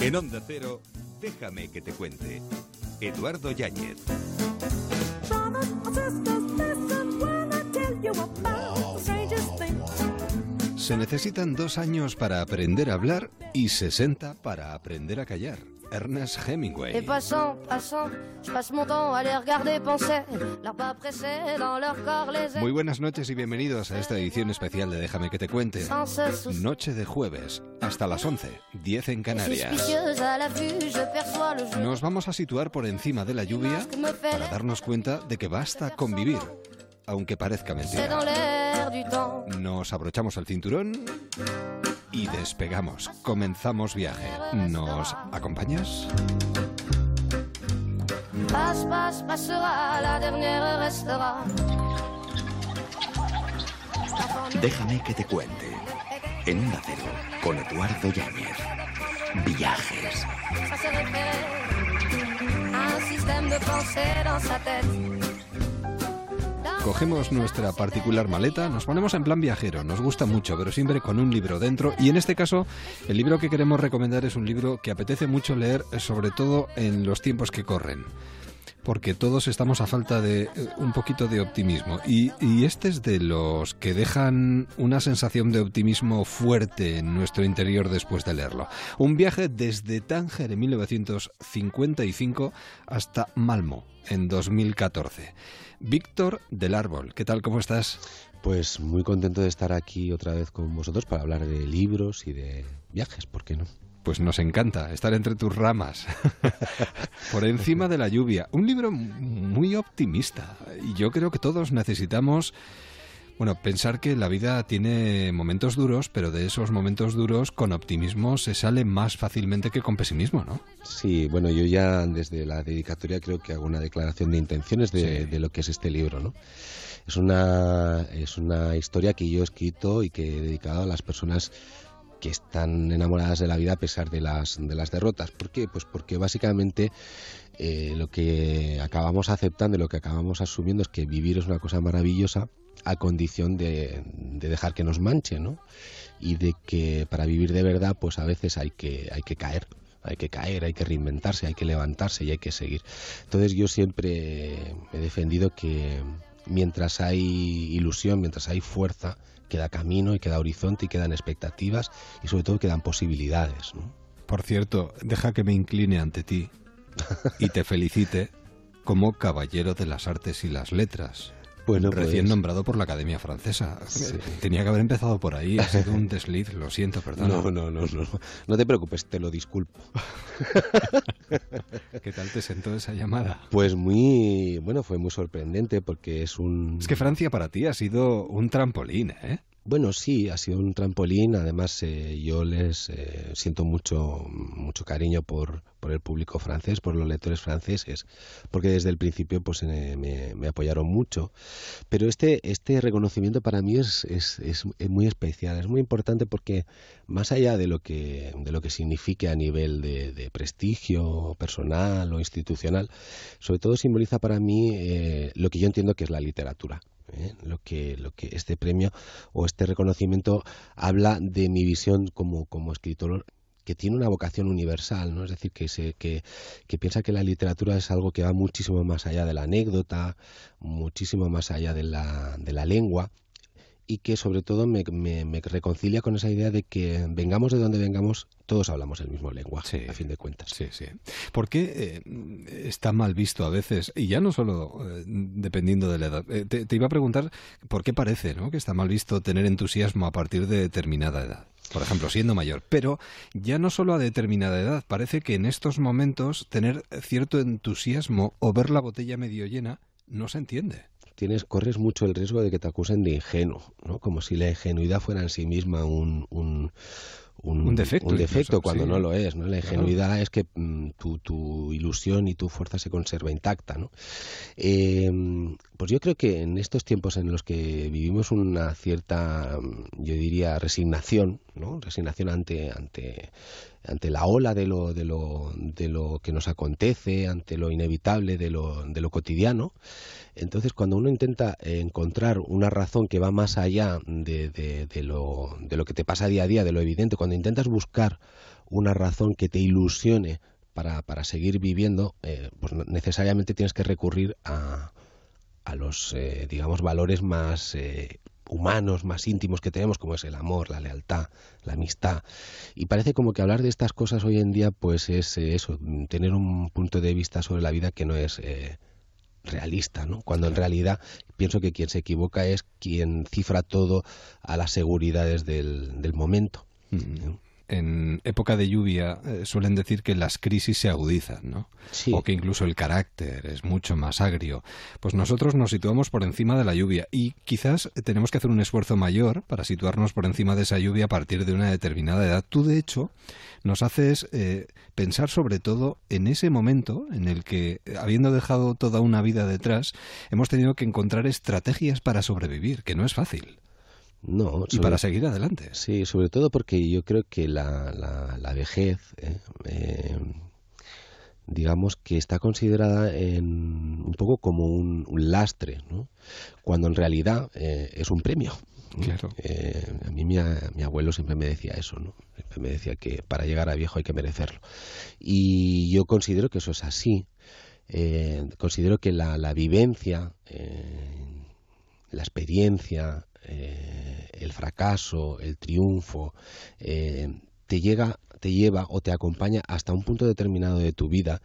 En Onda Cero, déjame que te cuente. Eduardo Yáñez. Se necesitan dos años para aprender a hablar y 60 para aprender a callar. Ernest Hemingway. Muy buenas noches y bienvenidos a esta edición especial de Déjame que te cuente. Noche de jueves, hasta las 11, 10 en Canarias. Nos vamos a situar por encima de la lluvia para darnos cuenta de que basta convivir, aunque parezca mentira. Nos abrochamos el cinturón y despegamos. Comenzamos viaje. ¿Nos acompañas? Déjame que te cuente. En un acero, con Eduardo Yáñez. Viajes. Cogemos nuestra particular maleta, nos ponemos en plan viajero, nos gusta mucho, pero siempre con un libro dentro. Y en este caso, el libro que queremos recomendar es un libro que apetece mucho leer, sobre todo en los tiempos que corren porque todos estamos a falta de eh, un poquito de optimismo. Y, este es de los que dejan una sensación de optimismo fuerte en nuestro interior después de leerlo. Un viaje desde Tánger en 1955 hasta Malmo en 2014. Víctor del Árbol, ¿qué tal? ¿Cómo estás? Pues muy contento de estar aquí otra vez con vosotros para hablar de libros y de viajes, ¿por qué no? Pues nos encanta estar entre tus ramas, por encima de la lluvia. Un libro muy optimista y yo creo que todos necesitamos bueno, pensar que la vida tiene momentos duros, pero de esos momentos duros con optimismo se sale más fácilmente que con pesimismo, ¿no? Sí, bueno, yo ya desde la dedicatoria creo que hago una declaración de intenciones de, de lo que es este libro, ¿no? Es una, es una historia que yo he escrito y que he dedicado a las personas que están enamoradas de la vida a pesar de las, de las derrotas. ¿Por qué? Pues porque básicamente eh, lo que acabamos aceptando, lo que acabamos asumiendo es que vivir es una cosa maravillosa a condición de, dejar que nos manche, ¿no? Y de que para vivir de verdad, pues a veces hay que, hay que caer, hay que caer, hay que reinventarse, hay que levantarse y hay que seguir. Entonces yo siempre he defendido que mientras hay ilusión, mientras hay fuerza, queda camino y queda horizonte y quedan expectativas y sobre todo quedan posibilidades. Por cierto, deja que me incline ante ti y te felicite como caballero de las artes y las letras. Bueno, recién pues- nombrado por la Academia Francesa. Tenía que haber empezado por ahí, ha sido un desliz, lo siento, perdón. No, no, no, no, no te preocupes, te lo disculpo. ¿Qué tal te sentó esa llamada? Pues muy, bueno, fue muy sorprendente porque es un... Es que Francia para ti ha sido un trampolín, ¿eh? Bueno, sí, ha sido un trampolín. Además, eh, yo les eh, siento mucho, mucho cariño por, el público francés, por los lectores franceses, porque desde el principio pues me, me apoyaron mucho. Pero este, este reconocimiento para mí es, es, es, muy especial, es muy importante porque más allá de lo que, de lo que signifique a nivel de, de prestigio personal o institucional, sobre todo simboliza para mí eh, lo que yo entiendo que es la literatura. ¿Eh? lo que lo que este premio o este reconocimiento habla de mi visión como, como escritor que tiene una vocación universal, ¿no? Es decir, que, se, que, que, piensa que la literatura es algo que va muchísimo más allá de la anécdota, muchísimo más allá de la, de la lengua, y que sobre todo me, me, reconcilia con esa idea de que vengamos de donde vengamos, todos hablamos el mismo lenguaje, a fin de cuentas. Sí, sí. ¿Por qué eh, está mal visto a veces? Y ya no solo eh, dependiendo de la edad. Eh, te, iba a preguntar por qué parece ¿no? que está mal visto tener entusiasmo a partir de determinada edad. Por ejemplo, siendo mayor. Pero ya no solo a determinada edad. Parece que en estos momentos tener cierto entusiasmo o ver la botella medio llena no se entiende tienes, corres mucho el riesgo de que te acusen de ingenuo, ¿no? Como si la ingenuidad fuera en sí misma un, un un, defecto, un defecto cuando no lo es. ¿no? La ingenuidad es que mm, tu, tu, ilusión y tu fuerza se conserva intacta. ¿no? Eh, pues yo creo que en estos tiempos en los que vivimos una cierta, yo diría, resignación, ¿no? resignación ante, ante, ante la ola de lo, de, lo, de lo que nos acontece, ante lo inevitable de lo, de lo cotidiano, entonces, cuando uno intenta encontrar una razón que va más allá de, de, lo, de lo que te pasa día a día, de lo evidente, cuando intentas buscar una razón que te ilusione para, para seguir viviendo, eh, pues necesariamente tienes que recurrir a, a los, eh, digamos, valores más eh, humanos, más íntimos que tenemos, como es el amor, la lealtad, la amistad. Y parece como que hablar de estas cosas hoy en día, pues es eso, tener un punto de vista sobre la vida que no es realista, ¿no? Cuando en realidad pienso que quien se equivoca es quien cifra todo a las seguridades del, del momento. Mm en época de lluvia eh, suelen decir que las crisis se agudizan, ¿no? O que incluso el carácter es mucho más agrio. Pues nosotros nos situamos por encima de la lluvia y quizás tenemos que hacer un esfuerzo mayor para situarnos por encima de esa lluvia a partir de una determinada edad. Tú, de hecho, nos haces eh, pensar sobre todo en ese momento en el que, habiendo dejado toda una vida detrás, hemos tenido que encontrar estrategias para sobrevivir, que no es fácil. No, y para seguir adelante. Sí, sobre todo porque yo creo que la, la, vejez, eh, eh, digamos que está considerada en, un poco como un, lastre, ¿no? cuando en realidad eh, es un premio. Claro. a mí mi, mi, abuelo siempre me decía eso, ¿no? Siempre me decía que para llegar a viejo hay que merecerlo. Y yo considero que eso es así. considero que la, la vivencia, la experiencia, eh, el fracaso, el triunfo, eh, te llega te lleva o te acompaña hasta un punto determinado de tu vida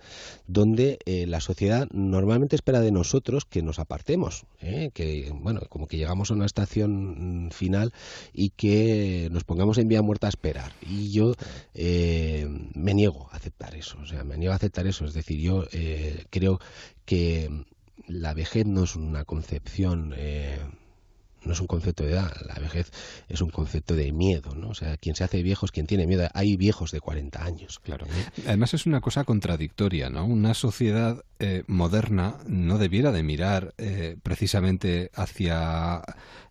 donde eh, la sociedad normalmente espera de nosotros que nos apartemos, que bueno, como que llegamos a una estación mm, final y que nos pongamos en vía muerta a esperar. Y yo me niego a aceptar eso, o sea, me niego a aceptar eso. Es decir, yo creo que la vejez no es una concepción no es un concepto de edad, la vejez es un concepto de miedo, ¿no? O sea, quien se hace viejo es quien tiene miedo. Hay viejos de 40 años. Claro. Además es una cosa contradictoria, ¿no? Una sociedad eh, moderna no debiera de mirar eh, precisamente hacia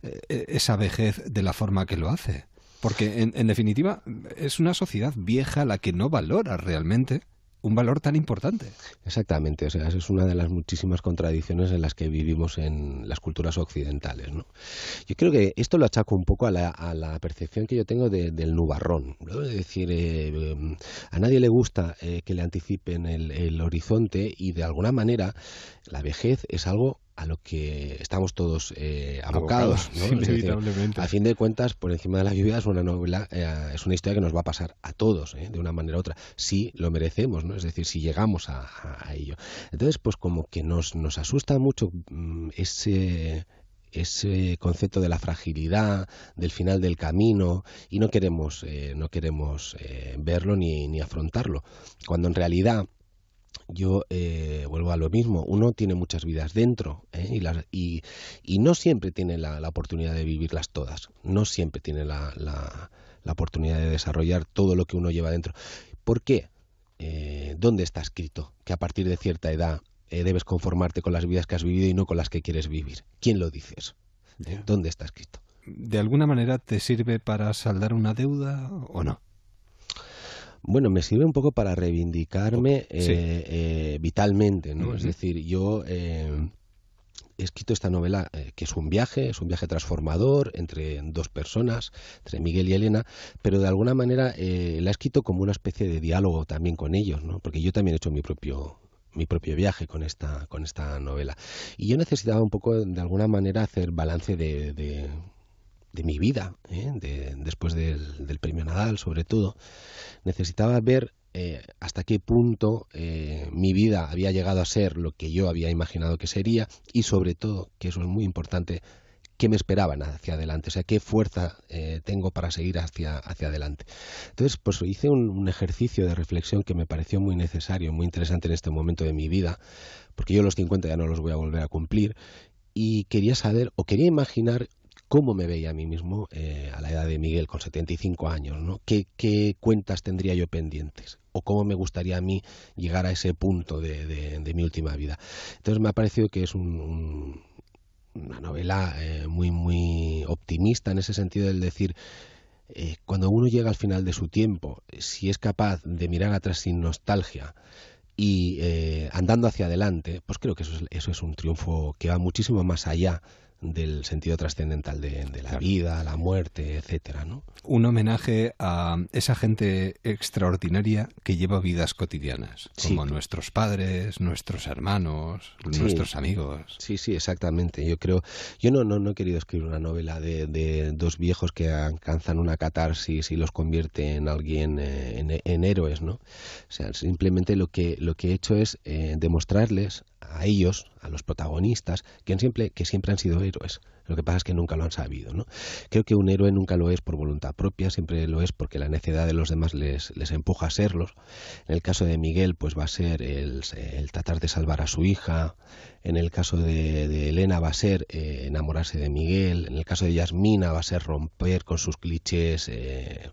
eh, esa vejez de la forma que lo hace. Porque, en, en definitiva, es una sociedad vieja la que no valora realmente un valor tan importante. Exactamente, o sea, es una de las muchísimas contradicciones en las que vivimos en las culturas occidentales. ¿no? Yo creo que esto lo achaco un poco a la, percepción que yo tengo del nubarrón. Es decir, eh, a nadie le gusta eh, que le anticipen el, el horizonte y de alguna manera la vejez es algo a lo que estamos todos eh, abocados. ¿no? a fin de cuentas, por encima de la lluvia es una novela, eh, es una historia que nos va a pasar a todos, ¿eh? de una manera u otra, si lo merecemos, ¿no? es decir, si llegamos a, ello. Entonces, pues como que nos, nos asusta mucho mm, ese ese concepto de la fragilidad, del final del camino, y no queremos, no queremos verlo ni, ni afrontarlo, cuando en realidad yo eh, vuelvo a lo mismo, uno tiene muchas vidas dentro ¿eh? y, y, no siempre tiene la, oportunidad de vivirlas todas, no siempre tiene la, la, oportunidad de desarrollar todo lo que uno lleva dentro. ¿Por qué? Eh, ¿Dónde está escrito que a partir de cierta edad debes conformarte con las vidas que has vivido y no con las que quieres vivir? ¿Quién lo dice eso? ¿Dónde está escrito? ¿De alguna manera te sirve para saldar una deuda o no? Bueno, me sirve un poco para reivindicarme eh, eh, vitalmente, ¿no? Es decir, yo eh, he escrito esta novela que es un viaje, es un viaje transformador entre dos personas, entre Miguel y Elena, pero de alguna manera la he escrito como una especie de diálogo también con ellos, ¿no? Porque yo también he hecho mi propio mi propio viaje con esta con esta novela y yo necesitaba un poco de alguna manera hacer balance de de mi vida, ¿eh? de, después del, premio Nadal sobre todo, necesitaba ver eh, hasta qué punto eh, mi vida había llegado a ser lo que yo había imaginado que sería y sobre todo, que eso es muy importante, qué me esperaban hacia adelante, o sea, qué fuerza tengo para seguir hacia, hacia adelante. Entonces, pues hice un, un, ejercicio de reflexión que me pareció muy necesario, muy interesante en este momento de mi vida, porque yo los 50 ya no los voy a volver a cumplir, y quería saber o quería imaginar cómo me veía a mí mismo eh, a la edad de Miguel, con 75 años, ¿no? ¿Qué, cuentas tendría yo pendientes? ¿O cómo me gustaría a mí llegar a ese punto de, mi última vida? Entonces me ha parecido que es una novela eh, muy, muy optimista en ese sentido del decir, eh, cuando uno llega al final de su tiempo, si es capaz de mirar atrás sin nostalgia, y andando hacia adelante, pues creo que eso es, eso es un triunfo que va muchísimo más allá del sentido trascendental de, la vida, la muerte, etcétera, ¿no? Un homenaje a esa gente extraordinaria que lleva vidas cotidianas, como nuestros padres, nuestros hermanos, nuestros amigos. Sí, sí, exactamente. Yo creo, yo no, no, no he querido escribir una novela de, dos viejos que alcanzan una catarsis y los convierte en alguien, eh, en, héroes, ¿no? O sea, simplemente lo que, lo que he hecho es eh, demostrarles a ellos, a los protagonistas, que siempre, han sido héroes. Lo que pasa es que nunca lo han sabido. ¿no? Creo que un héroe nunca lo es por voluntad propia, siempre lo es porque la necedad de los demás les, les empuja a serlos. En el caso de Miguel, pues va a ser el, tratar de salvar a su hija. En el caso de, Elena va a ser eh, enamorarse de Miguel. En el caso de Yasmina va a ser romper con sus clichés. Eh,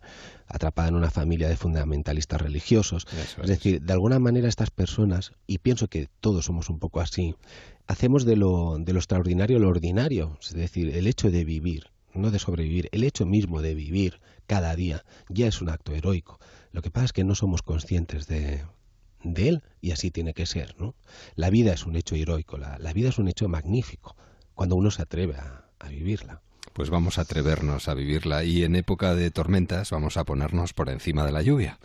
atrapada en una familia de fundamentalistas religiosos. es. decir, de alguna manera estas personas, y pienso que todos somos un poco así, hacemos de lo, de lo extraordinario lo ordinario, es decir, el hecho de vivir, no de sobrevivir, el hecho mismo de vivir cada día ya es un acto heroico. Lo que pasa es que no somos conscientes de, él y así tiene que ser, ¿no? La vida es un hecho heroico, la, la vida es un hecho magnífico cuando uno se atreve a vivirla pues vamos a atrevernos a vivirla. Y en época de tormentas vamos a ponernos por encima de la lluvia,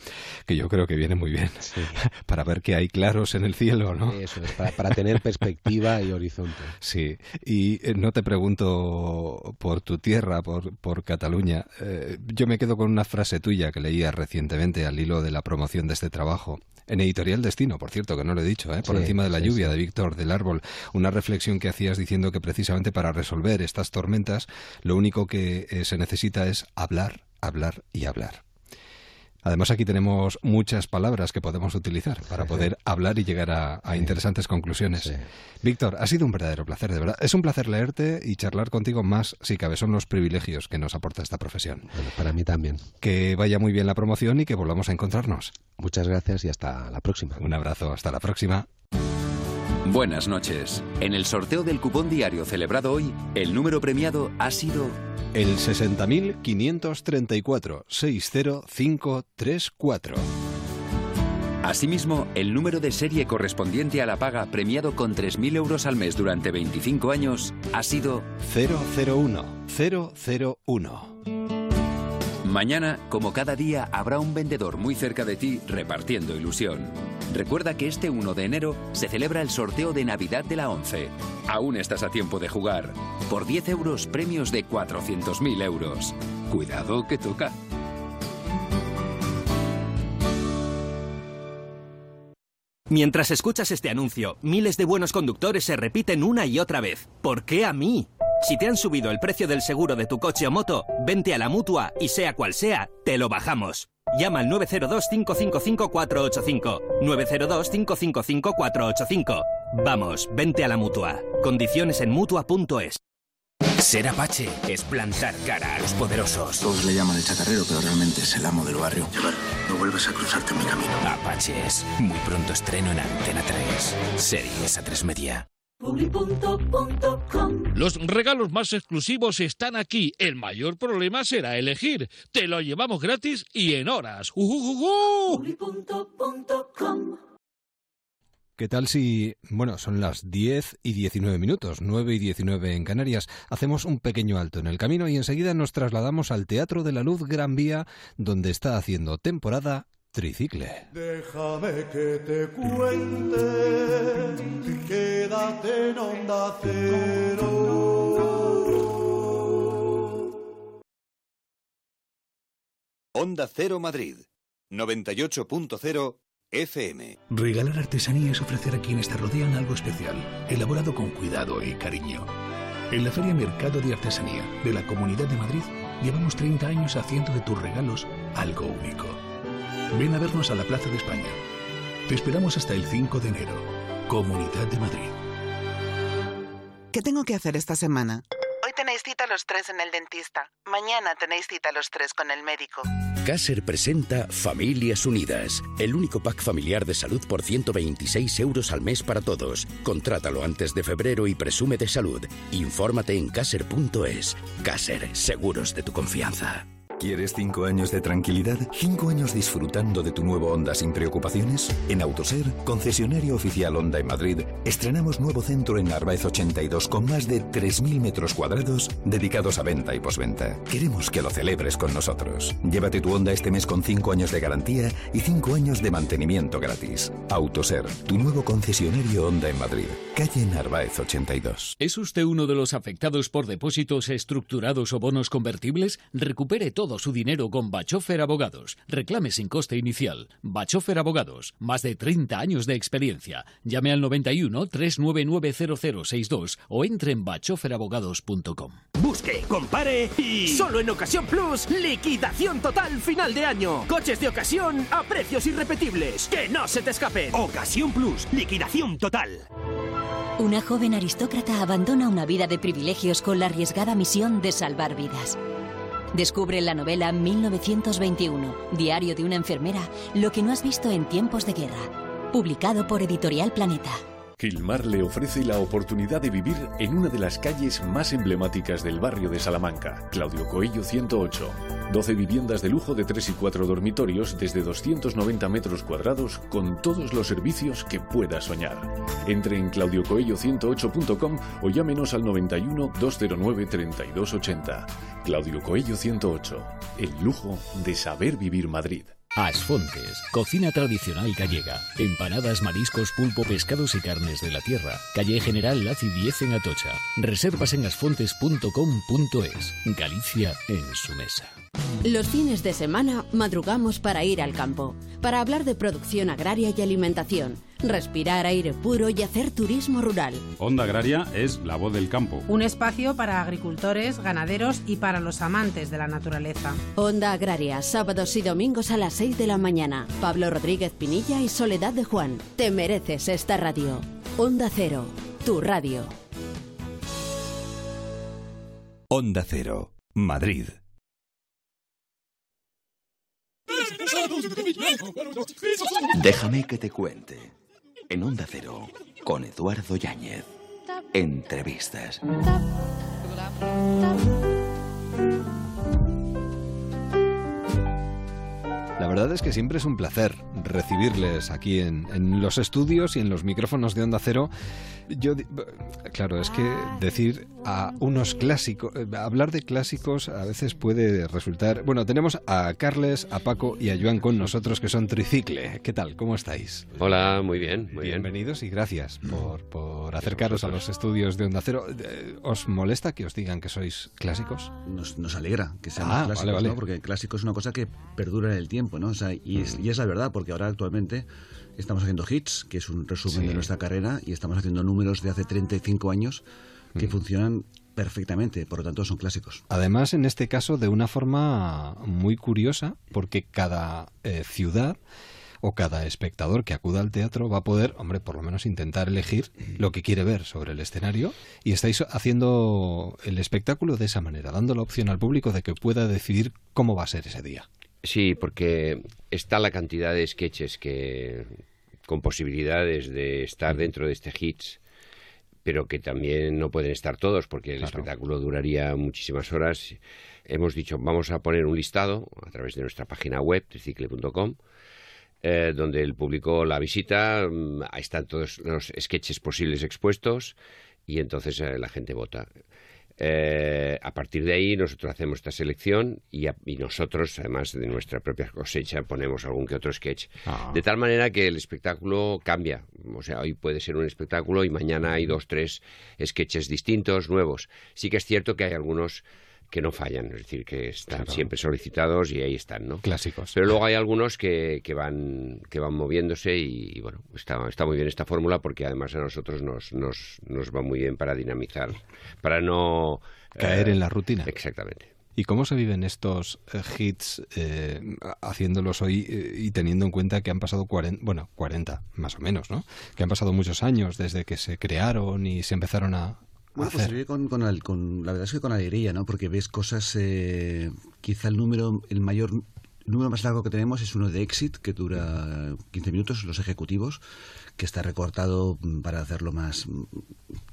que yo creo que viene muy bien para ver que hay claros en el cielo, ¿no? Eso es, para, tener perspectiva y horizonte. Sí, y eh, no te pregunto por tu tierra, por, por Cataluña, eh, yo me quedo con una frase tuya que leía recientemente al hilo de la promoción de este trabajo en Editorial Destino, por cierto, que no lo he dicho, ¿eh? por encima de la lluvia de Víctor del Árbol, una reflexión que hacías diciendo que precisamente para resolver estas tormentas lo único que eh, se necesita es hablar, hablar y hablar. Además, aquí tenemos muchas palabras que podemos utilizar para poder hablar y llegar a, interesantes conclusiones. Víctor, ha sido un verdadero placer, de verdad. Es un placer leerte y charlar contigo más, si cabe, son los privilegios que nos aporta esta profesión. Bueno, para mí también. Que vaya muy bien la promoción y que volvamos a encontrarnos. Muchas gracias y hasta la próxima. Un abrazo, hasta la próxima. Buenas noches. En el sorteo del cupón diario celebrado hoy, el número premiado ha sido el 60.534-60534. Asimismo, el número de serie correspondiente a la paga premiado con 3.000 euros al mes durante 25 años ha sido 001 001. Mañana, como cada día, habrá un vendedor muy cerca de ti repartiendo ilusión. Recuerda que este 1 de enero se celebra el sorteo de Navidad de la 11. Aún estás a tiempo de jugar. Por 10 euros, premios de 400.000 euros. Cuidado que toca. Mientras escuchas este anuncio, miles de buenos conductores se repiten una y otra vez. ¿Por qué a mí? Si te han subido el precio del seguro de tu coche o moto, vente a la mutua y sea cual sea, te lo bajamos. Llama al 902-555-485. 902-555-485. Vamos, vente a la mutua. Condiciones en mutua.es. Ser Apache es plantar cara a los poderosos. Todos le llaman el chatarrero, pero realmente es el amo del barrio. Chaval, no vuelvas a cruzarte en mi camino. Apaches. Muy pronto estreno en Antena 3. Series a 3 media. Los regalos más exclusivos están aquí. El mayor problema será elegir. Te lo llevamos gratis y en horas. ¿Qué tal si, bueno, son las 10 y 19 minutos, 9 y 19 en Canarias? Hacemos un pequeño alto en el camino y enseguida nos trasladamos al Teatro de la Luz Gran Vía, donde está haciendo temporada Tricicle. Déjame que te cuente, quédate en onda cero. Onda Cero Madrid, 98.0 FM. Regalar artesanía es ofrecer a quienes te rodean algo especial, elaborado con cuidado y cariño. En la Feria Mercado de Artesanía de la Comunidad de Madrid, llevamos 30 años haciendo de tus regalos algo único. Ven a vernos a la Plaza de España. Te esperamos hasta el 5 de enero. Comunidad de Madrid. ¿Qué tengo que hacer esta semana? Hoy tenéis cita los tres en el dentista. Mañana tenéis cita los tres con el médico. Caser presenta Familias Unidas, el único pack familiar de salud por 126 euros al mes para todos. Contrátalo antes de febrero y presume de salud. Infórmate en caser.es. Caser, seguros de tu confianza. ¿Quieres cinco años de tranquilidad? ¿Cinco años disfrutando de tu nuevo Honda sin preocupaciones? En Autoser, concesionario oficial Honda en Madrid, estrenamos nuevo centro en Narváez 82 con más de 3.000 metros cuadrados dedicados a venta y posventa. Queremos que lo celebres con nosotros. Llévate tu Honda este mes con cinco años de garantía y cinco años de mantenimiento gratis. Autoser, tu nuevo concesionario Honda en Madrid. Calle Narváez 82. ¿Es usted uno de los afectados por depósitos estructurados o bonos convertibles? Recupere todo su dinero con Bachofer Abogados. Reclame sin coste inicial. Bachofer Abogados. Más de 30 años de experiencia. Llame al 91 399 0062 o entre en bachoferabogados.com. Busque, compare y solo en Ocasión Plus, liquidación total final de año. Coches de ocasión a precios irrepetibles. Que no se te escapen. Ocasión Plus, liquidación total. Una joven aristócrata abandona una vida de privilegios con la arriesgada misión de salvar vidas. Descubre la novela 1921, Diario de una enfermera, lo que no has visto en tiempos de guerra. Publicado por Editorial Planeta. Gilmar le ofrece la oportunidad de vivir en una de las calles más emblemáticas del barrio de Salamanca, Claudio Coello 108. 12 viviendas de lujo de 3 y 4 dormitorios desde 290 metros cuadrados con todos los servicios que pueda soñar. Entre en claudiocoello108.com o llámenos al 91 209 3280. Claudio Coello 108. El lujo de saber vivir Madrid. Asfontes, cocina tradicional gallega. Empanadas, mariscos, pulpo, pescados y carnes de la tierra. Calle General Laci 10 en Atocha. Reservas en asfontes.com.es. Galicia en su mesa. Los fines de semana madrugamos para ir al campo, para hablar de producción agraria y alimentación, respirar aire puro y hacer turismo rural. Onda Agraria es la voz del campo. Un espacio para agricultores, ganaderos y para los amantes de la naturaleza. Onda Agraria, sábados y domingos a las 6 de la mañana. Pablo Rodríguez Pinilla y Soledad de Juan. Te mereces esta radio. Onda Cero, tu radio. Onda Cero, Madrid. Déjame que te cuente. En Onda Cero, con Eduardo Yáñez. Entrevistas. La verdad es que siempre es un placer recibirles aquí en, en, los estudios y en los micrófonos de Onda Cero. Yo, claro, es que decir a unos clásicos, eh, hablar de clásicos a veces puede resultar. Bueno, tenemos a Carles, a Paco y a Joan con nosotros que son Tricicle. ¿Qué tal? ¿Cómo estáis? Hola, muy bien, muy Bienvenidos bien. y gracias por, por acercaros a los estudios de Onda Cero. Eh, ¿Os molesta que os digan que sois clásicos? Nos, nos alegra que seamos ah, clásicos, vale, vale. ¿no? Porque clásico es una cosa que perdura en el tiempo, ¿no? O sea, y, es, y es la verdad, porque ahora actualmente estamos haciendo hits, que es un resumen sí. de nuestra carrera, y estamos haciendo números de hace 35 años que mm. funcionan perfectamente, por lo tanto son clásicos. Además, en este caso, de una forma muy curiosa, porque cada eh, ciudad o cada espectador que acuda al teatro va a poder, hombre, por lo menos intentar elegir lo que quiere ver sobre el escenario y estáis haciendo el espectáculo de esa manera, dando la opción al público de que pueda decidir cómo va a ser ese día. Sí, porque está la cantidad de sketches que con posibilidades de estar dentro de este hits, pero que también no pueden estar todos porque el claro. espectáculo duraría muchísimas horas. Hemos dicho, vamos a poner un listado a través de nuestra página web, tricicle.com, eh, donde el público la visita, ahí están todos los sketches posibles expuestos y entonces eh, la gente vota. Eh, a partir de ahí nosotros hacemos esta selección y, a, y, nosotros, además de nuestra propia cosecha, ponemos algún que otro sketch. Ah. De tal manera que el espectáculo cambia. O sea, hoy puede ser un espectáculo y mañana hay dos, tres sketches distintos, nuevos. Sí que es cierto que hay algunos que no fallan, es decir, que están claro. siempre solicitados y ahí están, ¿no? Clásicos. Pero luego hay algunos que, que van que van moviéndose y, y bueno, está, está muy bien esta fórmula porque además a nosotros nos, nos, nos va muy bien para dinamizar, para no... Caer eh, en la rutina. Exactamente. ¿Y cómo se viven estos eh, hits eh, haciéndolos hoy eh, y teniendo en cuenta que han pasado 40, bueno, 40 más o menos, ¿no? Que han pasado muchos años desde que se crearon y se empezaron a, bueno, pues se con, con, con, la verdad es que con alegría, ¿no? Porque ves cosas, eh, quizá el número, el mayor número más largo que tenemos es uno de Exit, que dura 15 minutos, los ejecutivos, que está recortado para hacerlo más...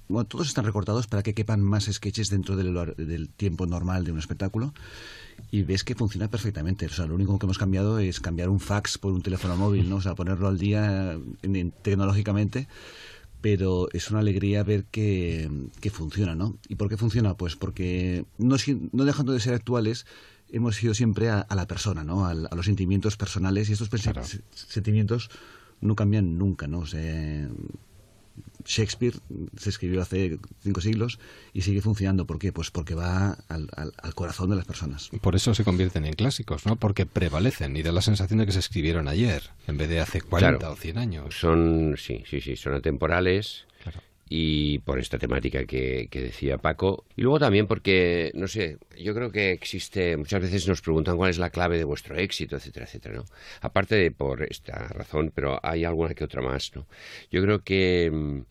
Bueno, todos están recortados para que quepan más sketches dentro del, tiempo normal de un espectáculo y ves que funciona perfectamente. O sea, lo único que hemos cambiado es cambiar un fax por un teléfono móvil, ¿no? O sea, ponerlo al día tecnológicamente pero es una alegría ver que, funciona, ¿no? ¿Y por qué funciona? Pues porque no, no dejando de ser actuales, hemos ido siempre a, la persona, ¿no? A, los sentimientos personales y estos sentimientos no cambian nunca, ¿no? Shakespeare se escribió hace cinco siglos y sigue funcionando. ¿Por qué? Pues porque va al, corazón de las personas. Por eso se convierten en clásicos, ¿no? Porque prevalecen y da la sensación de que se escribieron ayer en vez de hace 40 o 100 años. Son, sí, sí, sí, son atemporales y por esta temática que, decía Paco. Y luego también porque, no sé, yo creo que existe, muchas veces nos preguntan cuál es la clave de vuestro éxito, etcétera, etcétera, ¿no? Aparte de por esta razón, pero hay alguna que otra más, ¿no? Yo creo que mm,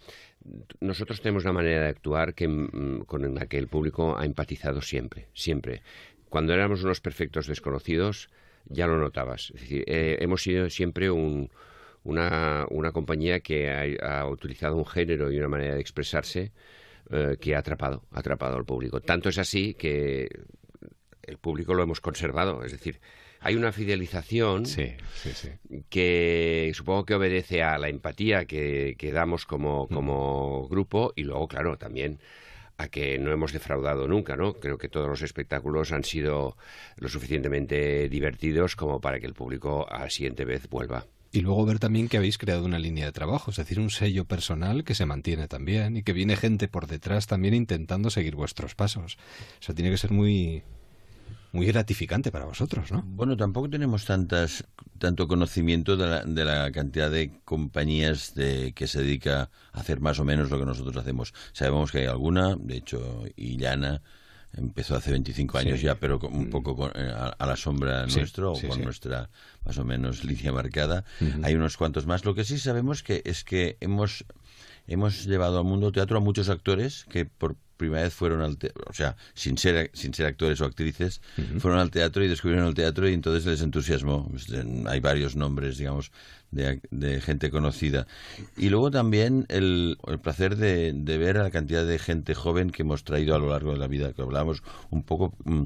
nosotros tenemos una manera de actuar que, mm, con la que el público ha empatizado siempre, siempre. Cuando éramos unos perfectos desconocidos, ya lo notabas. Es decir, eh, hemos sido siempre un una, una compañía que ha, utilizado un género y una manera de expresarse eh, que ha atrapado, ha atrapado al público. Tanto es así que el público lo hemos conservado, es decir, hay una fidelización que supongo que obedece a la empatía que, damos como, como grupo y luego, claro, también a que no hemos defraudado nunca, ¿no? Creo que todos los espectáculos han sido lo suficientemente divertidos como para que el público a la siguiente vez vuelva. Y luego ver también que habéis creado una línea de trabajo, es decir, un sello personal que se mantiene también y que viene gente por detrás también intentando seguir vuestros pasos. O sea, tiene que ser muy muy gratificante para vosotros, ¿no? Bueno, tampoco tenemos tantas tanto conocimiento de la, de la cantidad de compañías de, que se dedica a hacer más o menos lo que nosotros hacemos. Sabemos que hay alguna, de hecho, Illana empezó hace 25 años ya, pero un mm. poco eh, a, la sombra nuestro o con nuestra más o menos línea marcada. Hay unos cuantos más. Lo que sí sabemos que es que hemos hemos llevado al mundo teatro a muchos actores que por primera vez fueron al teatro, o sea, sin ser, sin ser actores o actrices, fueron al teatro y descubrieron el teatro y entonces les entusiasmó. Pues, hay varios nombres, digamos, de, gente conocida. Y luego también el, el placer de, de, ver a la cantidad de gente joven que hemos traído a lo largo de la vida, que hablamos un poco... Mm,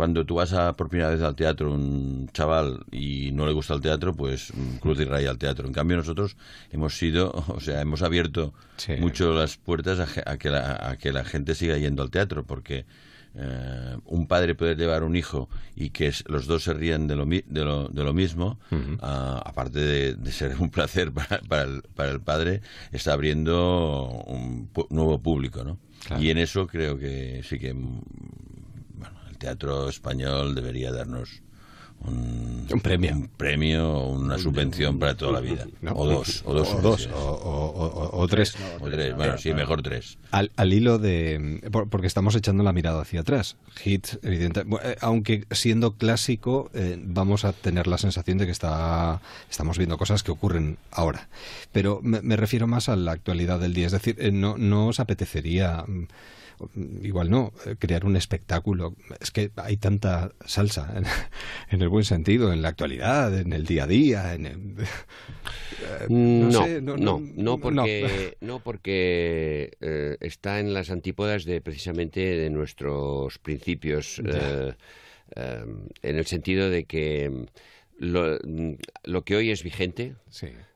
cuando tú vas a, por primera vez al teatro, un chaval, y no le gusta el teatro, pues mm, cruz y raya al teatro. En cambio nosotros hemos sido, o sea, hemos abierto mucho las puertas a, que la, a que la gente siga yendo al teatro, porque eh, un padre puede llevar un hijo y que los dos se rían de lo, de lo, de lo mismo, aparte de, ser un placer para, el, para, el, padre, está abriendo un nuevo público, ¿no? Y en eso creo que sí que mm, bueno, el teatro español debería darnos un, premio. Un premio o una subvención para toda la vida. O dos. O dos. O, dos, o, tres. O tres. Bueno, sí, mejor tres. Al, hilo de... Porque estamos echando la mirada hacia atrás. Hit, evidente. Eh, aunque siendo clásico, eh, vamos a tener la sensación de que está, estamos viendo cosas que ocurren ahora. Pero me, refiero más a la actualidad del día. Es decir, eh, no, no os apetecería igual no, eh, crear un espectáculo. Es que hay tanta salsa en, el buen sentido, en la actualidad, en el día a día. En eh, no, no, no, porque, no. porque eh, está en las antípodas de precisamente de nuestros principios, en el sentido de que lo, lo que hoy es vigente,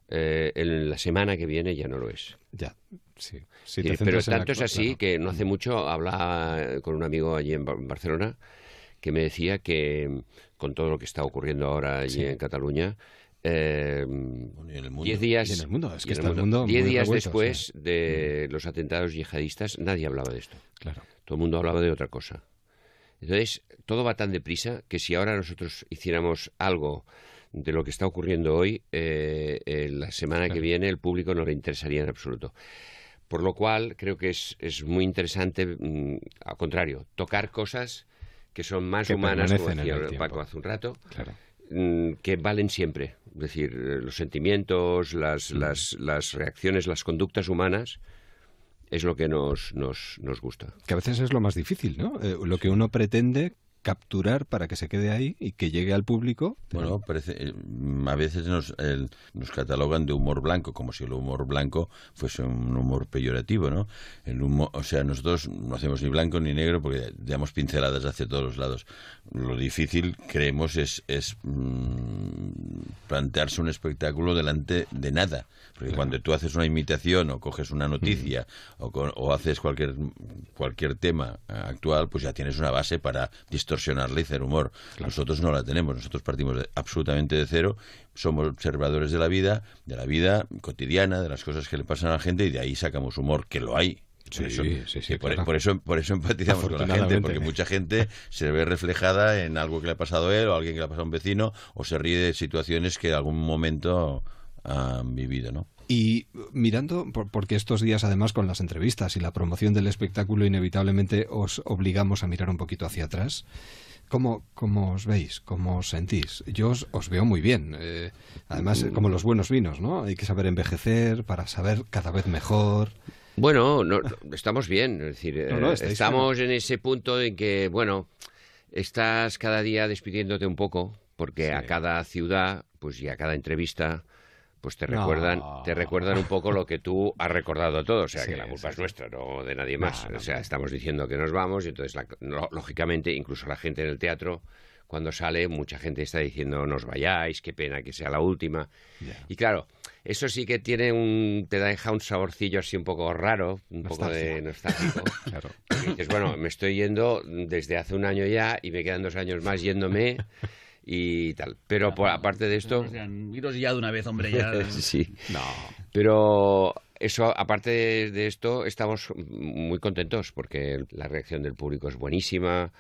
en la semana que viene ya no lo es. Ya, sí pero tanto es así que no hace mucho hablaba con un amigo allí en Barcelona que me decía que con todo lo que está ocurriendo ahora allí en Cataluña, eh, diez días, diez días después de los atentados yihadistas, nadie hablaba de esto. Claro. Todo el mundo hablaba de otra cosa. Entonces, todo va tan deprisa que si ahora nosotros hiciéramos algo de lo que está ocurriendo hoy, eh, eh, la semana que viene el público no le interesaría en absoluto. Por lo cual creo que es, es muy interesante, mm, al contrario, tocar cosas que son más humanas, como decía Paco hace un rato, mm, que valen siempre. Es decir, los sentimientos, las, mm. las, las reacciones, las conductas humanas es lo que nos, nos, nos gusta. Que a veces es lo más difícil, ¿no? Eh, lo que uno pretende capturar para que se quede ahí y que llegue al público. Bueno, parece, eh, a veces nos, nos catalogan de humor blanco, como si el humor blanco fuese un humor peyorativo, ¿no? El humor, o sea, nosotros no hacemos ni blanco ni negro porque damos pinceladas hacia todos los lados. Lo difícil, creemos, es, es mm, plantearse un espectáculo delante de nada. Porque cuando tú haces una imitación o coges una noticia o, o, haces cualquier, cualquier tema actual, pues ya tienes una base para distorsionarle y hacer humor. Nosotros no la tenemos, nosotros partimos absolutamente de cero, somos observadores de la vida, de la vida cotidiana, de las cosas que le pasan a la gente y de ahí sacamos humor, que lo hay, por, eso, sí, sí, por, eso, por eso empatizamos con la gente, porque mucha gente se ve reflejada en algo que le ha pasado a él o a alguien que le ha pasado a un vecino o se ríe de situaciones que en algún momento han vivido, ¿no? Y mirando, porque estos días además con las entrevistas y la promoción del espectáculo inevitablemente os obligamos a mirar un poquito hacia atrás. ¿Cómo, cómo os veis? ¿Cómo os sentís? Yo os, veo muy bien. Eh, además, como los buenos vinos, ¿no? Hay que saber envejecer para saber cada vez mejor. Bueno, no, estamos bien. Es decir, eh, estamos en ese punto en que, bueno, estás cada día despidiéndote un poco, porque a cada ciudad, pues y a cada entrevista, pues te recuerdan, te recuerdan un poco lo que tú has recordado a todos, o sea que la culpa es nuestra, no de nadie más. o sea, estamos diciendo que nos vamos y entonces lógicamente incluso la gente en el teatro cuando sale mucha gente está diciendo nos vayáis, qué pena que sea la última. Y claro, eso sí que tiene un te deja un saborcillo así un poco raro, un poco de nostálgico. claro. dices, bueno, me estoy yendo desde hace un año ya y me quedan dos años más yéndome y tal. Pero por, aparte de esto... Iros ya de una vez, hombre, ya. sí. No. Pero eso, aparte de, esto, estamos muy contentos porque la reacción del público es buenísima.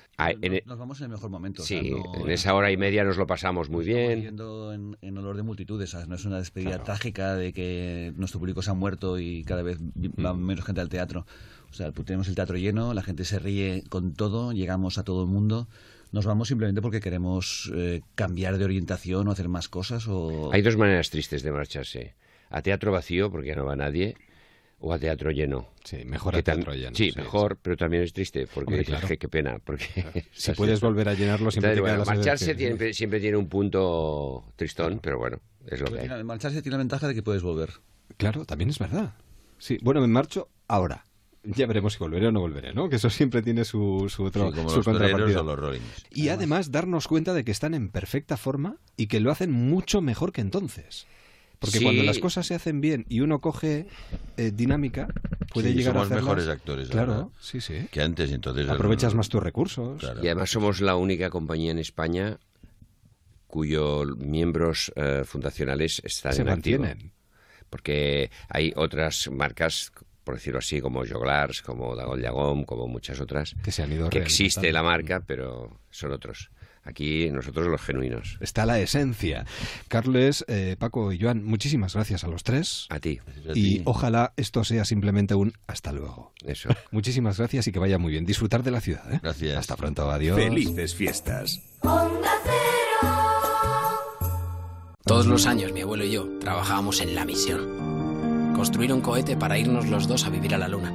Nos, vamos en el mejor momento. Sí, en esa hora y media nos lo pasamos muy bien. Yendo en, en, olor de multitudes, no es una despedida trágica de que nuestro público se ha muerto y cada vez va menos gente al teatro. O sea, tenemos el teatro lleno, la gente se ríe con todo, llegamos a todo el mundo nos vamos simplemente porque queremos eh, cambiar de orientación o hacer más cosas o... Hay dos maneras tristes de marcharse. A teatro vacío, porque ya no va nadie, o a teatro lleno. Sí, mejor a teatro lleno. Sí, mejor, pero también es triste, porque qué pena. Porque Si puedes volver a llenarlo, siempre Marcharse siempre tiene un punto tristón, pero bueno, es lo que hay. Marcharse tiene la ventaja de que puedes volver. Claro, también es verdad. Sí, bueno, me marcho ahora ya veremos si volveré o no volveré, ¿no? Que eso siempre tiene su, su otro su contrapartida. y además darnos cuenta de que están en perfecta forma y que lo hacen mucho mejor que entonces. Porque cuando las cosas se hacen bien y uno coge eh, dinámica, puede llegar a hacerlas... mejores actores, claro, sí, sí. Que antes, entonces aprovechas más tus recursos. Y además somos la única compañía en España cuyos miembros eh, fundacionales están se en mantienen. Porque hay otras marcas por decirlo así, como Joglars, como Dagol Yagom, como muchas otras, que, se han ido que existe la marca, pero son otros. Aquí nosotros los genuinos. Está la esencia. Carles, eh, Paco y Joan, muchísimas gracias a los tres. A ti. y ojalá esto sea simplemente un hasta luego. Eso. Muchísimas gracias y que vaya muy bien. Disfrutar de la ciudad. ¿eh? Gracias. Hasta pronto. Adiós. Felices fiestas. Todos los años mi abuelo y yo trabajábamos en la misión construir un cohete para irnos los dos a vivir a la Luna.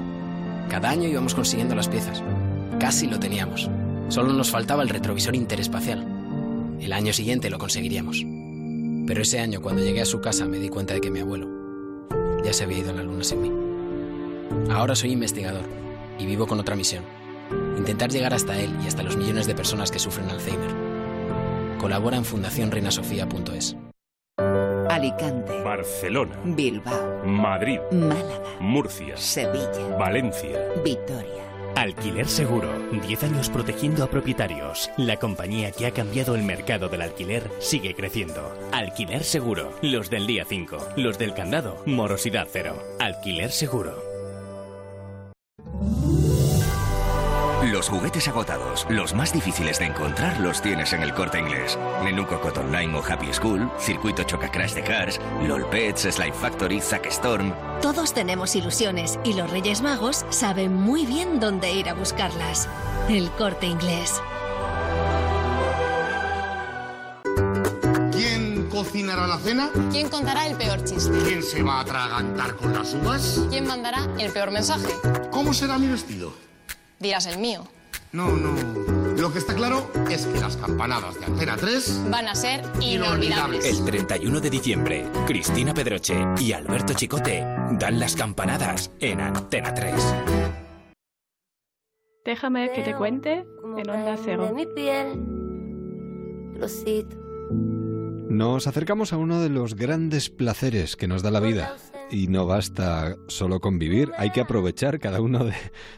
Cada año íbamos consiguiendo las piezas. Casi lo teníamos. Solo nos faltaba el retrovisor interespacial. El año siguiente lo conseguiríamos. Pero ese año, cuando llegué a su casa, me di cuenta de que mi abuelo ya se había ido a la Luna sin mí. Ahora soy investigador y vivo con otra misión. Intentar llegar hasta él y hasta los millones de personas que sufren Alzheimer. Colabora en fundacionreinasofía.es. Alicante, Barcelona, Bilbao, Madrid, Málaga, Murcia, Sevilla, Valencia, Vitoria. Alquiler Seguro. 10 años protegiendo a propietarios. La compañía que ha cambiado el mercado del alquiler sigue creciendo. Alquiler Seguro. Los del día 5. Los del candado. Morosidad cero. Alquiler Seguro. Los juguetes agotados, los más difíciles de encontrar, los tienes en el corte inglés. Menú Cocot Online o Happy School, Circuito Choca Crash de Cars, LOL Pets, Slime Factory, Zack Storm. Todos tenemos ilusiones y los Reyes Magos saben muy bien dónde ir a buscarlas. El corte inglés. ¿Quién cocinará la cena? ¿Quién contará el peor chiste? ¿Quién se va a atragantar con las uvas? ¿Quién mandará el peor mensaje? ¿Cómo será mi vestido? Dirás el mío. No, no. Lo que está claro es que las campanadas de Antena 3 van a ser inolvidables. El 31 de diciembre, Cristina Pedroche y Alberto Chicote dan las campanadas en Antena 3. Déjame que te cuente en Onda Cero. Nos acercamos a uno de los grandes placeres que nos da la vida. Y no basta solo con vivir, hay que aprovechar cada uno de,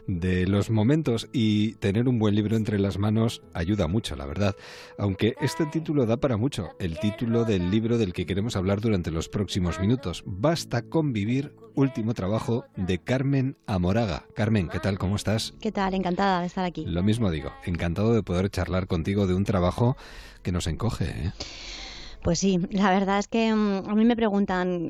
de, los momentos y tener un buen libro entre las manos ayuda mucho, la verdad. Aunque este título da para mucho, el título del libro del que queremos hablar durante los próximos minutos. Basta con vivir, último trabajo de Carmen Amoraga. Carmen, ¿qué tal? ¿Cómo estás? ¿Qué tal? Encantada de estar aquí. Lo mismo digo, encantado de poder charlar contigo de un trabajo que nos encoge. ¿eh? Pues sí, la verdad es que mm, a mí me preguntan,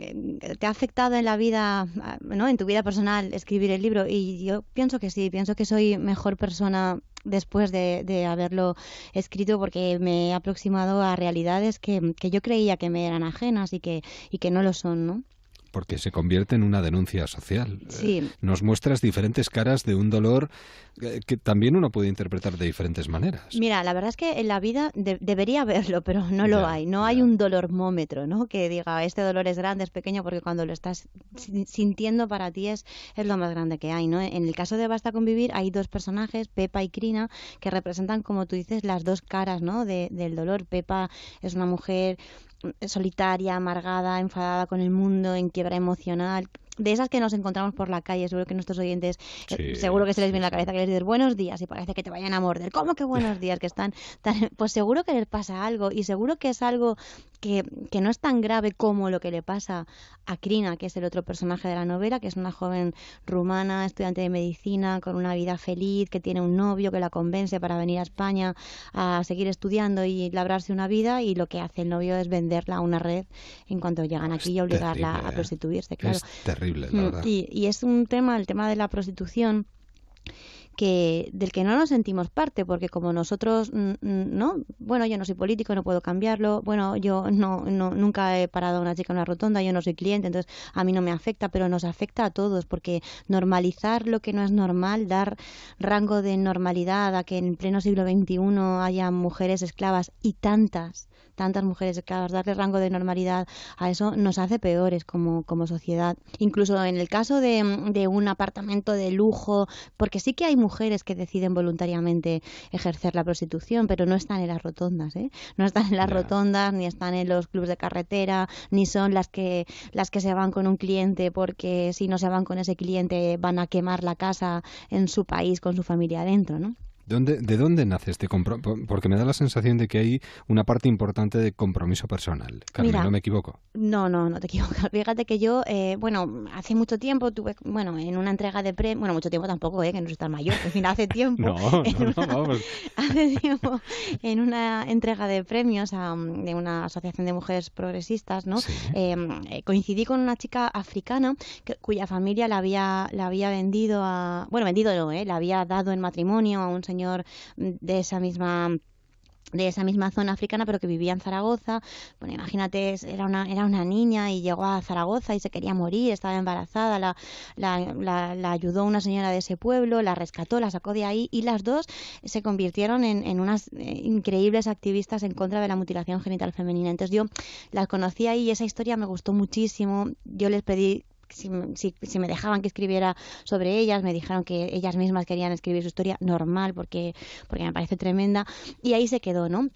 ¿te ha afectado en la vida, ¿no? en tu vida personal, escribir el libro? Y yo pienso que sí, pienso que soy mejor persona después de, de haberlo escrito porque me he aproximado a realidades que, que yo creía que me eran ajenas y que, y que no lo son, ¿no? Porque se convierte en una denuncia social. Sí. Nos muestras diferentes caras de un dolor eh, que también uno puede interpretar de diferentes maneras. Mira, la verdad es que en la vida debería haberlo, pero no lo hay. No hay un dolormómetro, ¿no? Que diga, este dolor es grande, es pequeño, porque cuando lo estás sintiendo para ti es, es lo más grande que hay, ¿no? En el caso de Basta Convivir hay dos personajes, Pepa y Crina, que representan, como tú dices, las dos caras, ¿no? del dolor. Pepa es una mujer solitaria, amargada, enfadada con el mundo, en quiebra emocional, de esas que nos encontramos por la calle, seguro que nuestros oyentes, eh, seguro que se les viene la cabeza que les dicen buenos días y parece que te vayan a morder. ¿Cómo que buenos días? Que están tan... Pues seguro que les pasa algo y seguro que es algo que, que no es tan grave como lo que le pasa a Krina, que es el otro personaje de la novela, que es una joven rumana, estudiante de medicina, con una vida feliz, que tiene un novio que la convence para venir a España a seguir estudiando y labrarse una vida y lo que hace el novio es venderla a una red en cuanto llegan aquí y obligarla a ¿eh? prostituirse, claro. Mm, y, es un tema, el tema de la prostitución, que del que no nos sentimos parte porque como nosotros no bueno yo no soy político no puedo cambiarlo. Bueno yo no, no nunca he parado a una chica en una rotonda yo no soy cliente entonces a mí no me afecta pero nos afecta a todos porque normalizar lo que no es normal dar rango de normalidad a que en pleno siglo XXI haya mujeres esclavas y tantas tantas mujeres esclavas, darle rango de normalidad a eso nos hace peores como, como sociedad. Incluso en el caso de, de un apartamento de lujo, porque sí que hay mujeres que deciden voluntariamente ejercer la prostitución, pero no están en las rotondas, ¿eh? No están en las rotondas, ni están en los clubes de carretera, ni son las que, las que se van con un cliente porque si no se van con ese cliente van a quemar la casa en su país con su familia adentro, ¿no? ¿De dónde nace este compromiso? Porque me da la sensación de que hay una parte importante de compromiso personal. Carmen, ¿no me equivoco? No, no, no te equivocas. Fíjate que yo, eh, bueno, hace mucho tiempo tuve, bueno, en una entrega de premios, bueno, mucho tiempo tampoco, eh, que no soy tan mayor, en fin, hace tiempo. no, no, no, vamos. Hace tiempo, en una entrega de premios de una asociación de mujeres progresistas, ¿no? Em, eh, coincidí con una chica africana cuya familia la había, la había vendido a, bueno, vendido no, eh, la había dado en matrimonio a un señor de esa misma de esa misma zona africana, pero que vivía en Zaragoza. Bueno, imagínate, era una, era una niña y llegó a Zaragoza y se quería morir, estaba embarazada, la, la, la, ayudó una señora de ese pueblo, la rescató, la sacó de ahí y las dos se convirtieron en, en unas eh, increíbles activistas en contra de la mutilación genital femenina. Entonces yo las conocí ahí y esa historia me gustó muchísimo. Yo les pedí si, si, me dejaban que escribiera sobre ellas, me dijeron que ellas mismas querían escribir su historia normal porque, porque me parece tremenda y ahí se quedó, ¿no?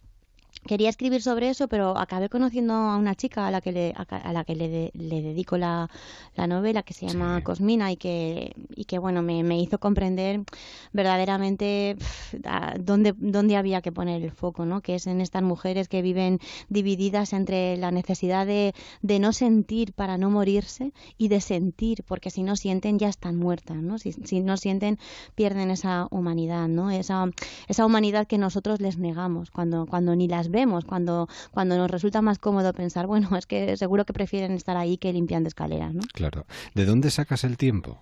Quería escribir sobre eso, pero acabé conociendo a una chica a la que le, a, la que le, le dedico la, la, novela, que se llama Cosmina, y que, y que bueno, me, me hizo comprender verdaderamente dónde, dónde había que poner el foco, ¿no? Que es en estas mujeres que viven divididas entre la necesidad de, de no sentir para no morirse y de sentir, porque si no sienten ya están muertas, ¿no? Si, si no sienten, pierden esa humanidad, ¿no? Esa, esa humanidad que nosotros les negamos cuando, cuando ni las vemos cuando, cuando nos resulta más cómodo pensar, bueno, es que seguro que prefieren estar ahí que limpiando escaleras, ¿no? Claro. ¿De dónde sacas el tiempo?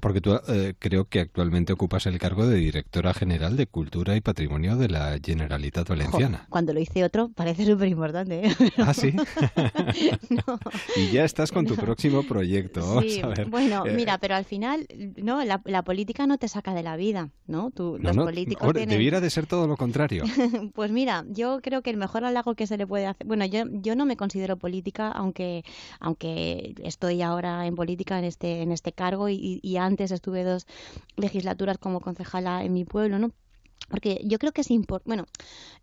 Porque tú eh, creo que actualmente ocupas el cargo de directora general de Cultura y Patrimonio de la Generalitat Valenciana. cuando lo hice otro, parece súper importante. ¿eh? Ah, sí. Y ya estás con tu próximo proyecto. Vamos Sí, a ver. bueno, Eh, mira, pero al final, no, la, la política no te saca de la vida, ¿no? Tú, no, los no, políticos tienen... debiera de ser todo lo contrario. Pues mira, yo creo que el mejor halago que se le puede hacer, bueno, yo, yo no me considero política, aunque, aunque estoy ahora en política en este, en este cargo y, y antes estuve dos legislaturas como concejala en mi pueblo, ¿no? Porque yo creo que es importante, bueno,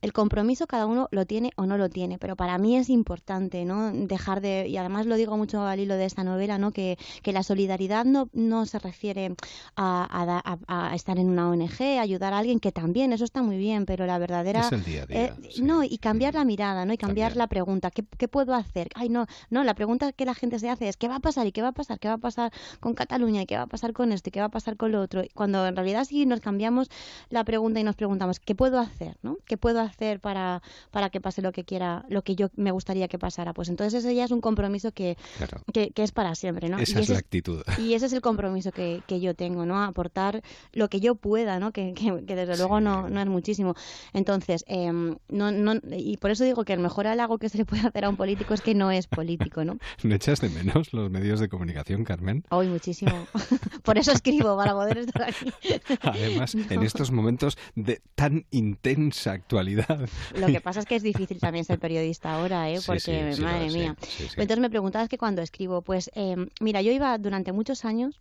el compromiso cada uno lo tiene o no lo tiene, pero para mí es importante, ¿no? Dejar de, y además lo digo mucho al hilo de esta novela, ¿no? Que, que la solidaridad no, no se refiere a, estar en una ONG, ayudar a alguien, que también, eso está muy bien, pero la verdadera... Es el día a día, eh, No, y cambiar la mirada, ¿no? Y cambiar la pregunta, ¿qué, ¿qué puedo hacer? Ay, no, no, la pregunta que la gente se hace es, ¿qué va a pasar? ¿Y qué va a pasar? ¿Qué va a pasar con Cataluña? ¿Y qué va a pasar con esto? ¿Y qué va a pasar con lo otro? Cuando en realidad sí nos cambiamos la pregunta y nos preguntamos, ¿qué puedo hacer? ¿no? ¿Qué puedo hacer para, para que pase lo que quiera, lo que yo me gustaría que pasara? Pues entonces ese ya es un compromiso que, Claro. que, que es para siempre, ¿no? Esa Y es la actitud. y ese es el compromiso que, que yo tengo, ¿no? Aportar lo que yo pueda, ¿no? Que, que, que desde luego no, no es muchísimo. Entonces, em, no, no, y por eso digo que el mejor halago que se le puede hacer a un político es que no es político, ¿no? ¿No echas de menos los medios de comunicación, Carmen? Hoy muchísimo. por eso escribo, para poder estar aquí. Además, en estos momentos de tan intensa actualidad. Lo que pasa es que es difícil también ser periodista ahora, ¿eh? Porque, sí, sí, lo madre mía. Entonces me preguntabas que cuando escribo, pues eh, mira, yo iba durante muchos años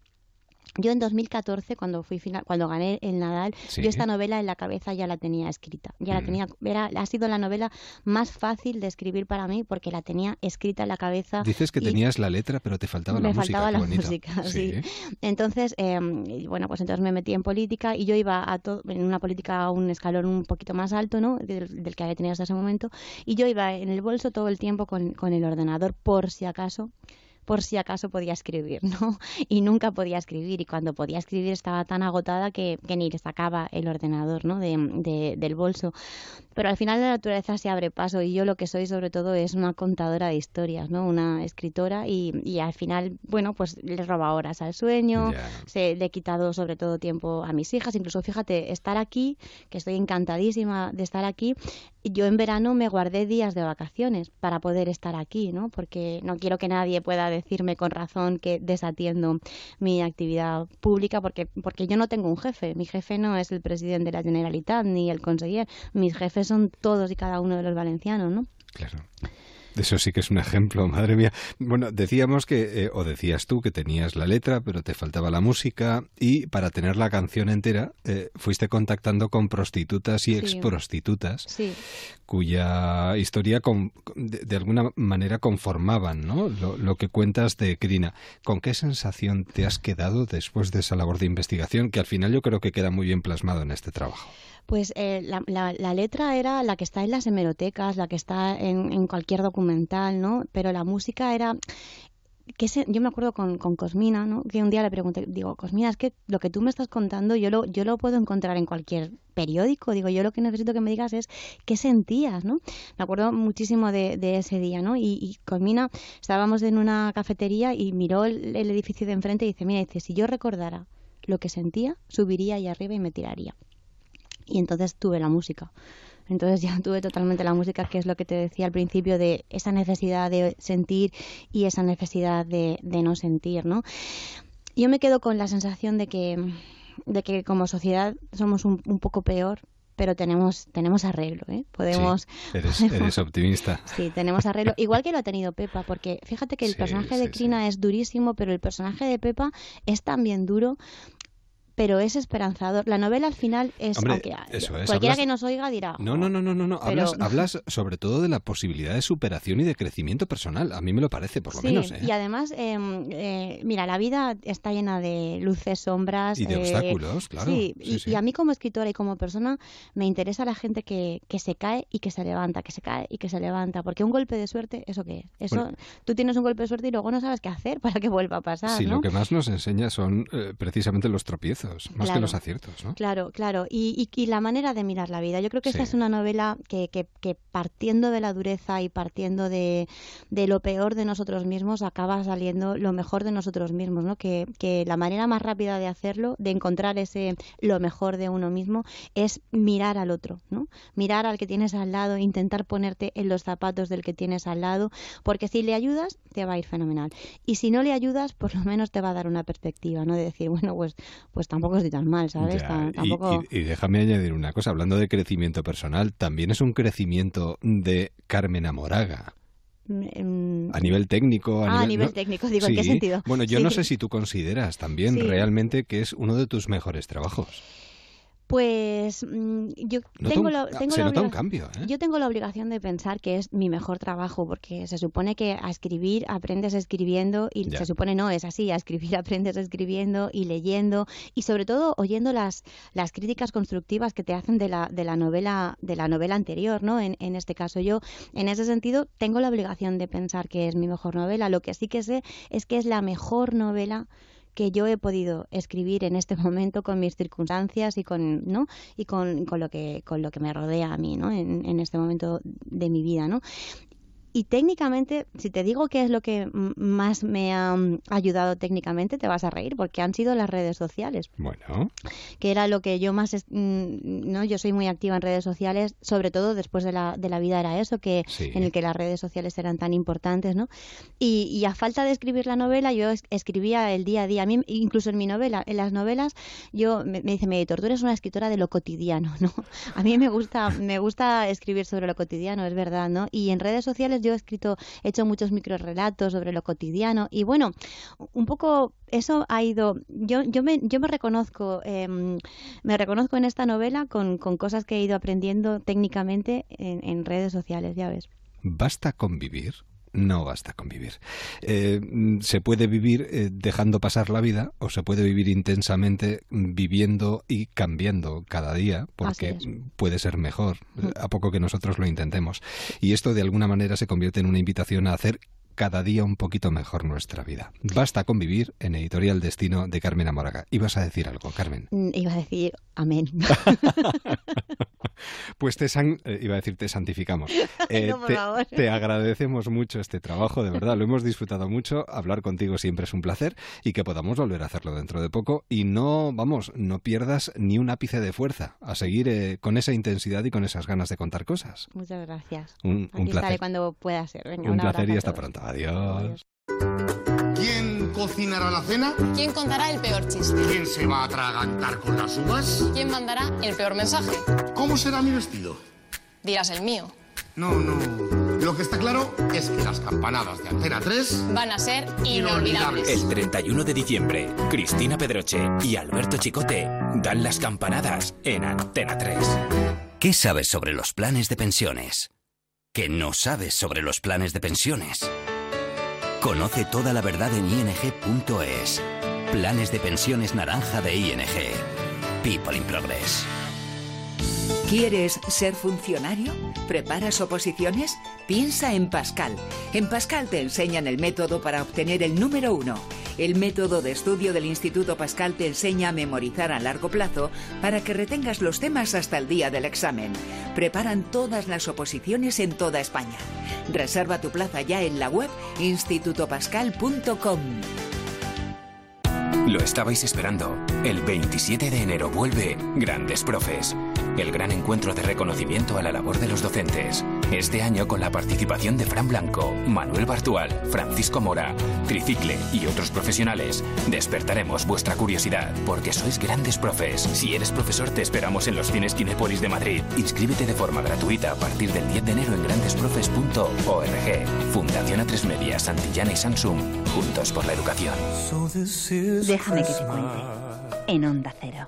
yo en 2014, cuando fui final, cuando gané el Nadal, Sí. yo esta novela en la cabeza ya la tenía escrita. Ya la Mm. tenía, era, ha sido la novela más fácil de escribir para mí porque la tenía escrita en la cabeza. Dices que tenías la letra, pero te faltaba me la música. faltaba qué la música, sí. Entonces, eh, bueno, pues entonces me metí en política y yo iba a en una política a un escalón un poquito más alto, ¿no? Del, del que había tenido hasta ese momento. Y yo iba en el bolso todo el tiempo con, con el ordenador por si acaso por si acaso podía escribir, ¿no? Y nunca podía escribir y cuando podía escribir estaba tan agotada que, que ni le sacaba el ordenador, ¿no? De, de- del bolso. Pero al final la naturaleza se abre paso y yo lo que soy sobre todo es una contadora de historias, ¿no? Una escritora y, y al final, bueno, pues le roba horas al sueño, se, le he quitado sobre todo tiempo a mis hijas, incluso fíjate, estar aquí, que estoy encantadísima de estar aquí, yo en verano me guardé días de vacaciones para poder estar aquí, ¿no? Porque no quiero que nadie pueda decirme con razón que desatiendo mi actividad pública porque porque yo no tengo un jefe, mi jefe no es el presidente de la Generalitat ni el conseller, mis jefes son todos y cada uno de los valencianos, ¿no? Claro. Eso sí que es un ejemplo, madre mía. Bueno, decíamos que, eh, o decías tú, que tenías la letra, pero te faltaba la música, y para tener la canción entera, eh, fuiste contactando con prostitutas y Sí. exprostitutas, Sí. cuya historia con- de, de alguna manera conformaban ¿no? lo, lo que cuentas de Krina. ¿Con qué sensación te has quedado después de esa labor de investigación, que al final yo creo que queda muy bien plasmado en este trabajo? Pues eh, la, la- la letra era la que está en las hemerotecas, la que está en, cualquier documental, ¿no? Pero la música era... Se- yo me acuerdo con, con Cosmina, ¿no? Que un día le pregunté, digo, Cosmina, es que lo que tú me estás contando yo lo, yo lo puedo encontrar en cualquier periódico. Digo, yo lo que necesito que me digas es qué sentías, ¿no? Me acuerdo muchísimo de, de ese día, ¿no? Y, y Cosmina, estábamos en una cafetería y miró el, el edificio de enfrente y dice, mira, dice, si yo recordara lo que sentía, subiría ahí arriba y me tiraría y entonces tuve la música. Entonces ya tuve totalmente la música, que es lo que te decía al principio de esa necesidad de sentir y esa necesidad de, de no sentir, ¿no? Yo me quedo con la sensación de que, de que como sociedad somos un, un poco peor, pero tenemos, tenemos arreglo, ¿eh? Podemos... Sí, eres, podemos- eres optimista. Sí, tenemos arreglo. Igual que lo ha tenido Pepa, porque fíjate que el Sí, personaje de sí, Crina es durísimo, pero el personaje de Pepa es también duro, pero es esperanzador. La novela al final es, Hombre, aunque eso es, cualquiera hablas- que nos oiga dirá, No, no, no, no, no, no. Pero- Hablas, hablas sobre todo de la posibilidad de superación y de crecimiento personal. A mí me lo parece, por lo Sí, menos. ¿eh? y además, eh, eh, mira, la vida está llena de luces, sombras. Y de eh, obstáculos, claro. Sí, Sí, y, a mí como escritora y como persona me interesa la gente que, que se cae y que se levanta, que se cae y que se levanta. Porque un golpe de suerte, ¿eso qué es? Eso, Bueno. tú tienes un golpe de suerte y luego no sabes qué hacer para que vuelva a pasar, Sí, ¿no? lo que más nos enseña son eh, precisamente los tropiezos. Más que los aciertos, ¿no? Claro, claro. Y, y, la manera de mirar la vida. Yo creo que esta es una novela que, que, que, partiendo de la dureza y partiendo de, de, lo peor de nosotros mismos, acaba saliendo lo mejor de nosotros mismos, ¿no? Que, que la manera más rápida de hacerlo, de encontrar ese lo mejor de uno mismo, es mirar al otro, ¿no? Mirar al que tienes al lado, intentar ponerte en los zapatos del que tienes al lado, porque si le ayudas, te va a ir fenomenal. Y si no le ayudas, por lo menos te va a dar una perspectiva, ¿no? De decir, bueno, pues, pues tampoco estoy tan mal, ¿sabes? Y, déjame añadir una cosa, hablando de crecimiento personal, también es un crecimiento de Carmen Amoraga. Mm, a nivel técnico. A, ah, nivel, técnico, digo, ¿en qué sentido? Bueno, yo no sé si tú consideras también realmente que es uno de tus mejores trabajos. Pues mm, yo tengo, la, nota un cambio. ¿eh? Yo tengo la obligación de pensar que es mi mejor trabajo, porque se supone que a escribir aprendes escribiendo y se supone no, es así, a escribir aprendes escribiendo y leyendo y sobre todo oyendo las, las críticas constructivas que te hacen de la, de la novela de la novela anterior, ¿no? En, en este caso yo, en ese sentido, tengo la obligación de pensar que es mi mejor novela. Lo que sí que sé es que es la mejor novela que yo he podido escribir en este momento con mis circunstancias y con, ¿no? y con, con lo que con lo que me rodea a mí, ¿no? En, en este momento de mi vida, ¿no? Y técnicamente, si te digo qué es lo que más me ha mm, ayudado técnicamente, te vas a reír, porque han sido las redes sociales. Bueno. Que era lo que yo más, mm, ¿no? Yo soy muy activa en redes sociales, sobre todo después de la, de la vida era eso, que en el que las redes sociales eran tan importantes, ¿no? Y, a falta de escribir la novela, yo escribía el día a día. A mí, incluso en mi novela, en las novelas, yo me, dice mi editor, tú eres una escritora de lo cotidiano, ¿no? A mí me gusta, me gusta escribir sobre lo cotidiano, es verdad, ¿no? Y en redes sociales yo he escrito, he hecho muchos microrelatos sobre lo cotidiano y bueno, un poco eso ha ido, yo, me, reconozco, em, me reconozco en esta novela con, con, cosas que he ido aprendiendo técnicamente en, en redes sociales, ya ves. ¿Basta convivir? No basta con vivir. Eh, se puede vivir eh, dejando pasar la vida o se puede vivir intensamente viviendo y cambiando cada día porque puede ser mejor mm. a poco que nosotros lo intentemos. Y esto de alguna manera se convierte en una invitación a hacer cada día un poquito mejor nuestra vida. Basta con vivir en Editorial Destino de Carmen Amoraga. ¿Ibas a decir algo, Carmen? Mm, iba a decir amén. Pues te eh, iba a decir te santificamos. Eh, te, agradecemos mucho este trabajo, de verdad, lo hemos disfrutado mucho. Hablar contigo siempre es un placer y que podamos volver a hacerlo dentro de poco. Y no, vamos, no pierdas ni un ápice de fuerza a seguir eh, con esa intensidad y con esas ganas de contar cosas. Muchas gracias. Un, placer. cuando pueda ser. un, placer y hasta pronto. Adiós. ¿Quién cocinará la cena? ¿Quién contará el peor chiste? ¿Quién se va a atragantar con las uvas? ¿Quién mandará el peor mensaje? ¿Cómo será mi vestido? Dirás el mío. No, no. Lo que está claro es que las campanadas de Antena 3 van a ser inolvidables. El 31 de diciembre, Cristina Pedroche y Alberto Chicote dan las campanadas en Antena 3. ¿Qué sabes sobre los planes de pensiones? ¿Qué no sabes sobre los planes de pensiones? Conoce toda la verdad en ing.es. Planes de pensiones naranja de ING. People in Progress. ¿Quieres ser funcionario? ¿Preparas oposiciones? Piensa en Pascal. En Pascal te enseñan el método para obtener el número uno. El método de estudio del Instituto Pascal te enseña a memorizar a largo plazo para que retengas los temas hasta el día del examen. Preparan todas las oposiciones en toda España. Reserva tu plaza ya en la web institutopascal.com. Lo estabais esperando. El 27 de enero vuelve Grandes Profes, el gran encuentro de reconocimiento a la labor de los docentes. Este año con la participación de Fran Blanco, Manuel Bartual, Francisco Mora, Tricicle y otros profesionales. Despertaremos vuestra curiosidad porque sois grandes profes. Si eres profesor te esperamos en los cines Kinépolis de Madrid. Inscríbete de forma gratuita a partir del 10 de enero en grandesprofes.org. Fundación A3 Media, Santillana y Samsung. Juntos por la educación. Déjame que te cuente. En Onda Cero.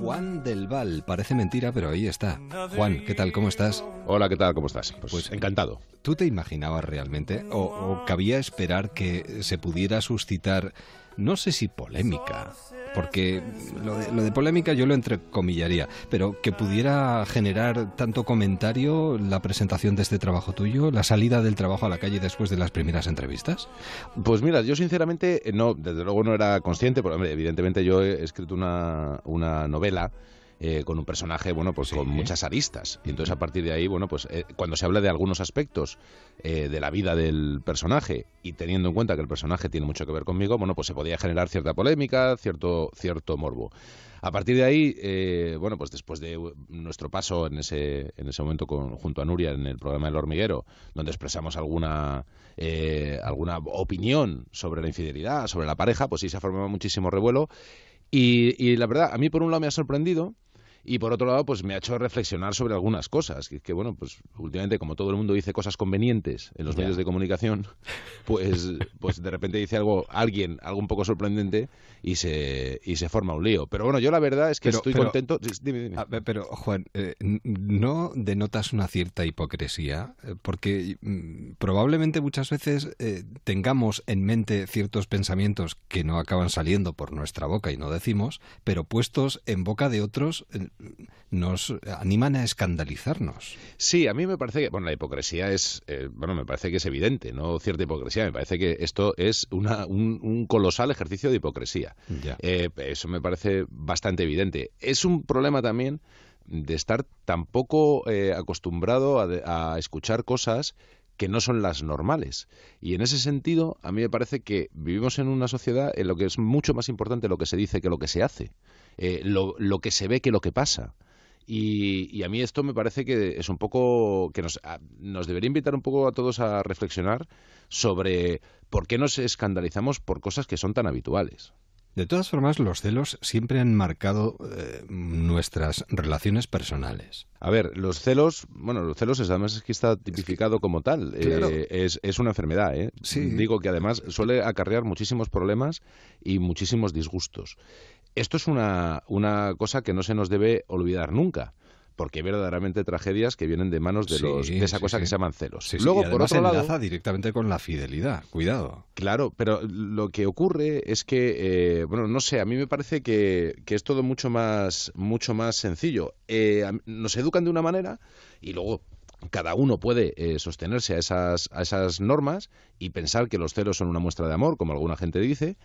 Juan del Val, parece mentira, pero ahí está. Juan, ¿qué tal? ¿Cómo estás? Hola, ¿qué tal? ¿Cómo estás? Pues, pues encantado. ¿Tú te imaginabas realmente o, cabía esperar que se pudiera suscitar no sé si polémica, porque lo de, lo de, polémica yo lo entrecomillaría, pero que pudiera generar tanto comentario la presentación de este trabajo tuyo, la salida del trabajo a la calle después de las primeras entrevistas? Pues mira, yo sinceramente no, desde luego no era consciente, porque hombre, evidentemente yo he escrito una, una novela eh, con un personaje, bueno, pues con muchas aristas. Y entonces a partir de ahí, bueno, pues eh, cuando se habla de algunos aspectos eh, de la vida del personaje y teniendo en cuenta que el personaje tiene mucho que ver conmigo, bueno, pues se podía generar cierta polémica, cierto, cierto morbo. A partir de ahí, bueno, pues después de nuestro paso en ese, en ese momento con, junto a Nuria en el programa El Hormiguero, donde expresamos alguna, alguna opinión sobre la infidelidad, sobre la pareja, pues sí se ha formado muchísimo revuelo. Y, y, la verdad, a mí por un lado me ha sorprendido y por otro lado, pues me ha hecho reflexionar sobre algunas cosas. Que, que bueno, pues últimamente, como todo el mundo dice cosas convenientes en los medios de comunicación, pues, pues de repente dice algo, alguien, algo un poco sorprendente y se, y se forma un lío. Pero bueno, yo la verdad es que estoy contento. Dime, dime. pero, Juan, eh, ¿no denotas una cierta hipocresía? Eh, porque mm, probablemente muchas veces eh, tengamos en mente ciertos pensamientos que no acaban saliendo por nuestra boca y no decimos, pero puestos en boca de otros nos animan a escandalizarnos. Sí, a mí me parece que, bueno, la hipocresía es, eh, bueno, me parece que es evidente, no cierta hipocresía, me parece que esto es una, un, colosal ejercicio de hipocresía. Eh, eso me parece bastante evidente. Es un problema también de estar tan poco eh, acostumbrado a, a escuchar cosas que no son las normales. Y en ese sentido, a mí me parece que vivimos en una sociedad en lo que es mucho más importante lo que se dice que lo que se hace. Eh, lo, lo, que se ve que lo que pasa. Y, y, a mí esto me parece que es un poco que nos, nos debería invitar un poco a todos a reflexionar sobre por qué nos escandalizamos por cosas que son tan habituales. De todas formas, los celos siempre han marcado eh, nuestras relaciones personales. A ver, los celos, bueno, los celos es, además es que está tipificado como tal. Eh, es, es, una enfermedad, ¿eh? Digo que además suele acarrear muchísimos problemas y muchísimos disgustos. Esto es una, una cosa que no se nos debe olvidar nunca porque hay verdaderamente tragedias que vienen de manos de, los, de esa cosa que se llaman celos. Luego, por otro lado, enlaza directamente con la fidelidad. Cuidado. Claro, pero lo que ocurre es que, eh, bueno, no sé, a mí me parece que, que es todo mucho más, mucho más sencillo. Eh, nos educan de una manera y luego cada uno puede eh, sostenerse a esas, a esas normas y pensar que los celos son una muestra de amor, como alguna gente dice,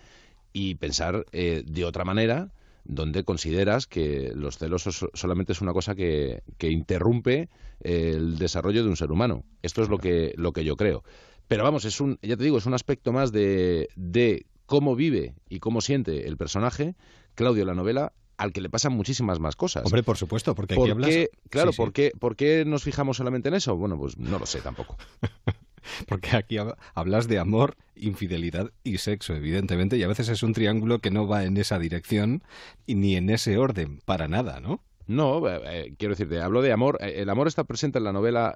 y pensar de otra manera donde consideras que los celos solamente es una cosa que, interrumpe el desarrollo de un ser humano. Esto es lo que, lo que yo creo. Pero vamos, es un, ya te digo, es un aspecto más de, de cómo vive y cómo siente el personaje, Claudio, la novela, al que le pasan muchísimas más cosas. Hombre, por supuesto, porque aquí hablas... Claro, ¿por, Qué, ¿por qué nos fijamos solamente en eso? Bueno, pues no lo sé tampoco. Porque aquí hablas de amor, infidelidad y sexo, evidentemente, y a veces es un triángulo que no va en esa dirección ni en ese orden, para nada, ¿no? No, eh, eh, quiero decirte, hablo de amor. Eh, el amor está presente en la novela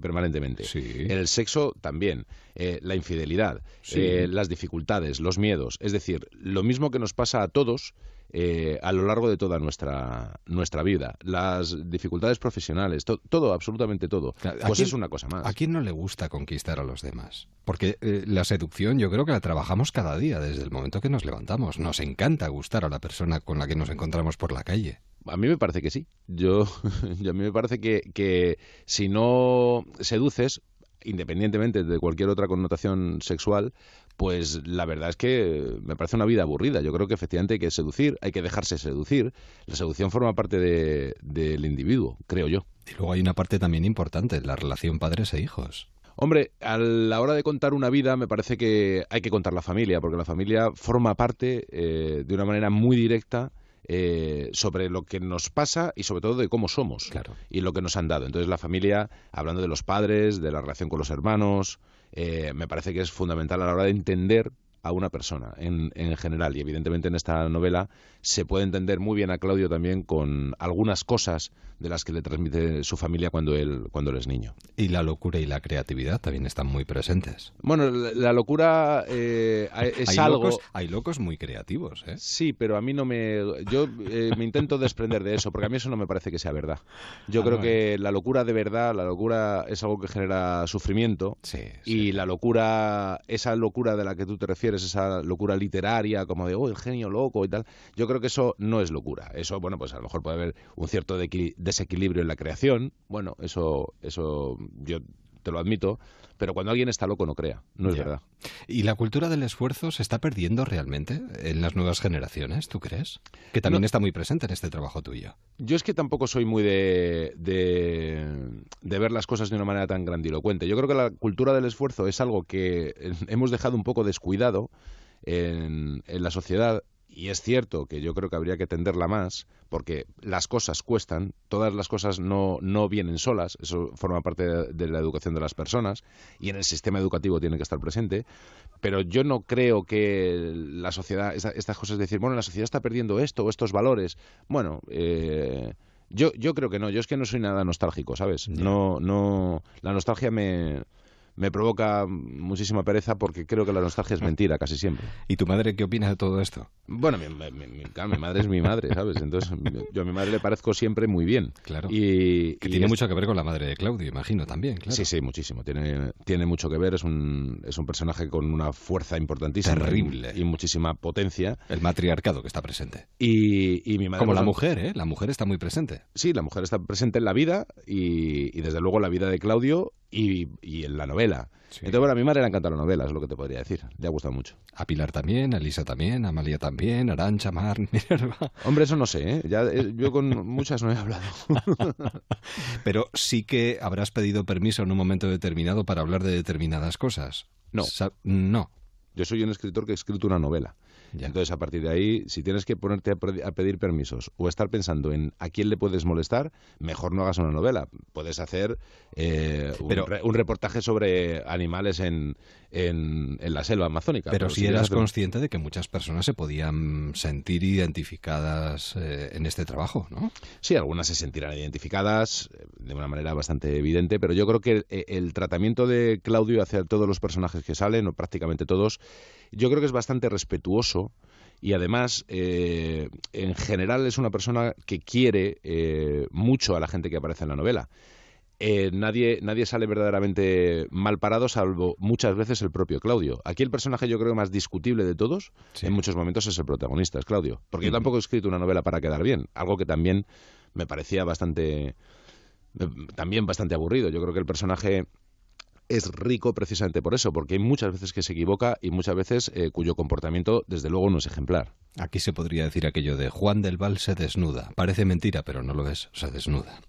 permanentemente. El sexo también. la infidelidad, las dificultades, los miedos. Es decir, lo mismo que nos pasa a todos, eh, a lo largo de toda nuestra, nuestra vida. Las dificultades profesionales, todo, absolutamente todo. Pues es una cosa más. ¿A quién no le gusta conquistar a los demás? Porque eh, la seducción yo creo que la trabajamos cada día, desde el momento que nos levantamos. Nos encanta gustar a la persona con la que nos encontramos por la calle. A mí me parece que sí. Yo, a mí me parece que, que si no seduces, independientemente de cualquier otra connotación sexual, pues la verdad es que me parece una vida aburrida. Yo creo que efectivamente hay que seducir, hay que dejarse seducir. La seducción forma parte del individuo, creo yo. Y luego hay una parte también importante, la relación padres e hijos. Hombre, a la hora de contar una vida me parece que hay que contar la familia, porque la familia forma parte eh, de una manera muy directa eh, sobre lo que nos pasa y sobre todo de cómo somos y lo que nos han dado. Entonces la familia, hablando de los padres, de la relación con los hermanos, eh, me parece que es fundamental a la hora de entender a una persona en, en, general. Y evidentemente en esta novela se puede entender muy bien a Claudio también con algunas cosas de las que le transmite su familia cuando él, cuando él es niño. Y la locura y la creatividad también están muy presentes. Bueno, la, locura eh, es hay algo... Locos, hay locos muy creativos, ¿eh? Sí, pero a mí no me... Yo eh, me intento desprender de eso, porque a mí eso no me parece que sea verdad. Yo ah, creo que la locura de verdad, la locura es algo que genera sufrimiento. Sí, y la locura, esa locura de la que tú te refieres, tienes esa locura literaria como de, oh, el genio loco y tal. Yo creo que eso no es locura. Eso, bueno, pues a lo mejor puede haber un cierto desequilibrio en la creación. Bueno, eso, eso yo te lo admito, pero cuando alguien está loco no crea, no es verdad. ¿Y la cultura del esfuerzo se está perdiendo realmente en las nuevas generaciones, tú crees? Que también está muy presente en este trabajo tuyo. Yo es que tampoco soy muy de, de, de, ver las cosas de una manera tan grandilocuente. Yo creo que la cultura del esfuerzo es algo que hemos dejado un poco descuidado en, en la sociedad y es cierto que yo creo que habría que tenderla más, porque las cosas cuestan, todas las cosas no, no vienen solas, eso forma parte de, la educación de las personas, y en el sistema educativo tiene que estar presente, pero yo no creo que la sociedad, estas cosas de decir, bueno, la sociedad está perdiendo esto o estos valores, bueno, eh, yo, yo creo que no, yo es que no soy nada nostálgico, ¿sabes? No, no, la nostalgia me, me provoca muchísima pereza porque creo que la nostalgia es mentira casi siempre. ¿Y tu madre qué opina de todo esto? Bueno, mi, madre es mi madre, ¿sabes? Entonces yo a mi madre le parezco siempre muy bien. Claro. Y, que tiene mucho que ver con la madre de Claudio, imagino también, claro. Sí, sí, muchísimo. Tiene, tiene mucho que ver, es un, es un personaje con una fuerza importantísima. Terrible. Y, muchísima potencia. El matriarcado que está presente. Y, y mi madre... Como la mujer, ¿eh? La mujer está muy presente. Sí, la mujer está presente en la vida y, y desde luego la vida de Claudio y, y en la novela. Entonces, bueno, a mi madre le encanta la novela, es lo que te podría decir. Le ha gustado mucho. A Pilar también, a Lisa también, a Amalia también, Arancha, Mar, Minerva. Hombre, eso no sé, ¿eh? Ya, eh, yo con muchas no he hablado. Pero sí que habrás pedido permiso en un momento determinado para hablar de determinadas cosas. No. no. Yo soy un escritor que ha escrito una novela. Entonces, a partir de ahí, si tienes que ponerte a, pedir permisos o estar pensando en a quién le puedes molestar, mejor no hagas una novela. Puedes hacer eh, un, reportaje sobre animales en, en, la selva amazónica. Pero, si, eras consciente de que muchas personas se podían sentir identificadas eh, en este trabajo, ¿no? Sí, algunas se sentirán identificadas eh, de una manera bastante evidente, pero yo creo que el tratamiento de Claudio hacia todos los personajes que salen, o prácticamente todos, yo creo que es bastante respetuoso y además eh, en general es una persona que quiere eh, mucho a la gente que aparece en la novela. Eh, nadie, nadie sale verdaderamente mal parado, salvo muchas veces el propio Claudio. Aquí el personaje yo creo más discutible de todos, en muchos momentos es el protagonista, es Claudio. Porque yo tampoco he escrito una novela para quedar bien, algo que también me parecía bastante también bastante aburrido. Yo creo que el personaje es rico precisamente por eso, porque hay muchas veces que se equivoca y muchas veces eh, cuyo comportamiento desde luego no es ejemplar. Aquí se podría decir aquello de Juan del Val se desnuda. Parece mentira, pero no lo es, se desnuda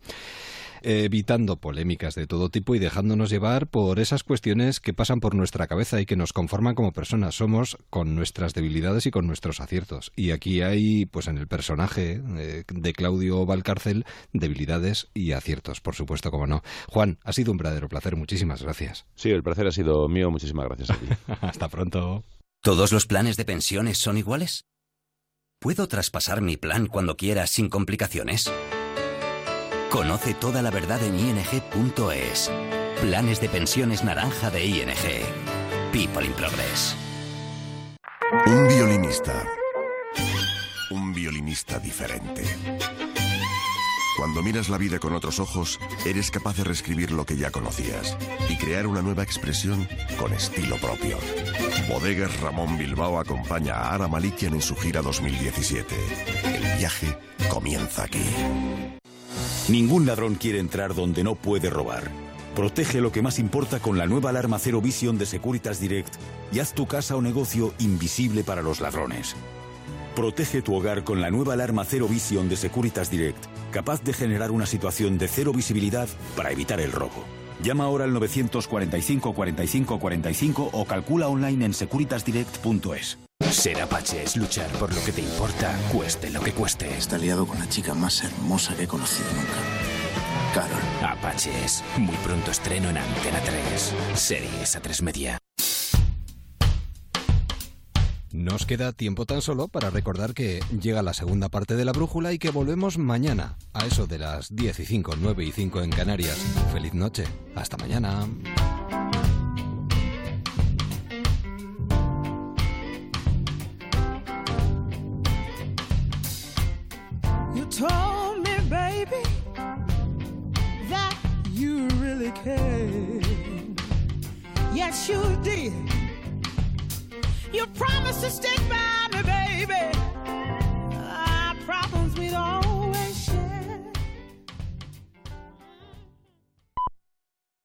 evitando polémicas de todo tipo y dejándonos llevar por esas cuestiones que pasan por nuestra cabeza y que nos conforman como personas. Somos con nuestras debilidades y con nuestros aciertos. Y aquí hay, pues en el personaje eh, de Claudio Valcárcel, debilidades y aciertos, por supuesto, como no. Juan, ha sido un verdadero placer. Muchísimas gracias. Sí, el placer ha sido mío. Muchísimas gracias a ti. Hasta pronto. ¿Todos los planes de pensiones son iguales? ¿Puedo traspasar mi plan cuando quiera sin complicaciones? Conoce toda la verdad en ing.es. Planes de pensiones naranja de ING. People in Progress. Un violinista. Un violinista diferente. Cuando miras la vida con otros ojos, eres capaz de reescribir lo que ya conocías y crear una nueva expresión con estilo propio. Bodegas Ramón Bilbao acompaña a Ara Malikian en su gira 2017. El viaje comienza aquí. Ningún ladrón quiere entrar donde no puede robar. Protege lo que más importa con la nueva alarma Cero Vision de Securitas Direct y haz tu casa o negocio invisible para los ladrones. Protege tu hogar con la nueva alarma Cero Vision de Securitas Direct, capaz de generar una situación de cero visibilidad para evitar el robo. Llama ahora al 945 45 45 o calcula online en securitasdirect.es. Ser Apache es luchar por lo que te importa, cueste lo que cueste. Está liado con la chica más hermosa que he conocido nunca. Carol. Apaches. Muy pronto estreno en Antena 3. Series a 3 media. Nos queda tiempo tan solo para recordar que llega la segunda parte de la brújula y que volvemos mañana, a eso de las 10 y 5, 9 y 5 en Canarias. Feliz noche. Hasta mañana. Told me, baby, that you really cared. Yes, you did. You promised to stick by me, baby. I promise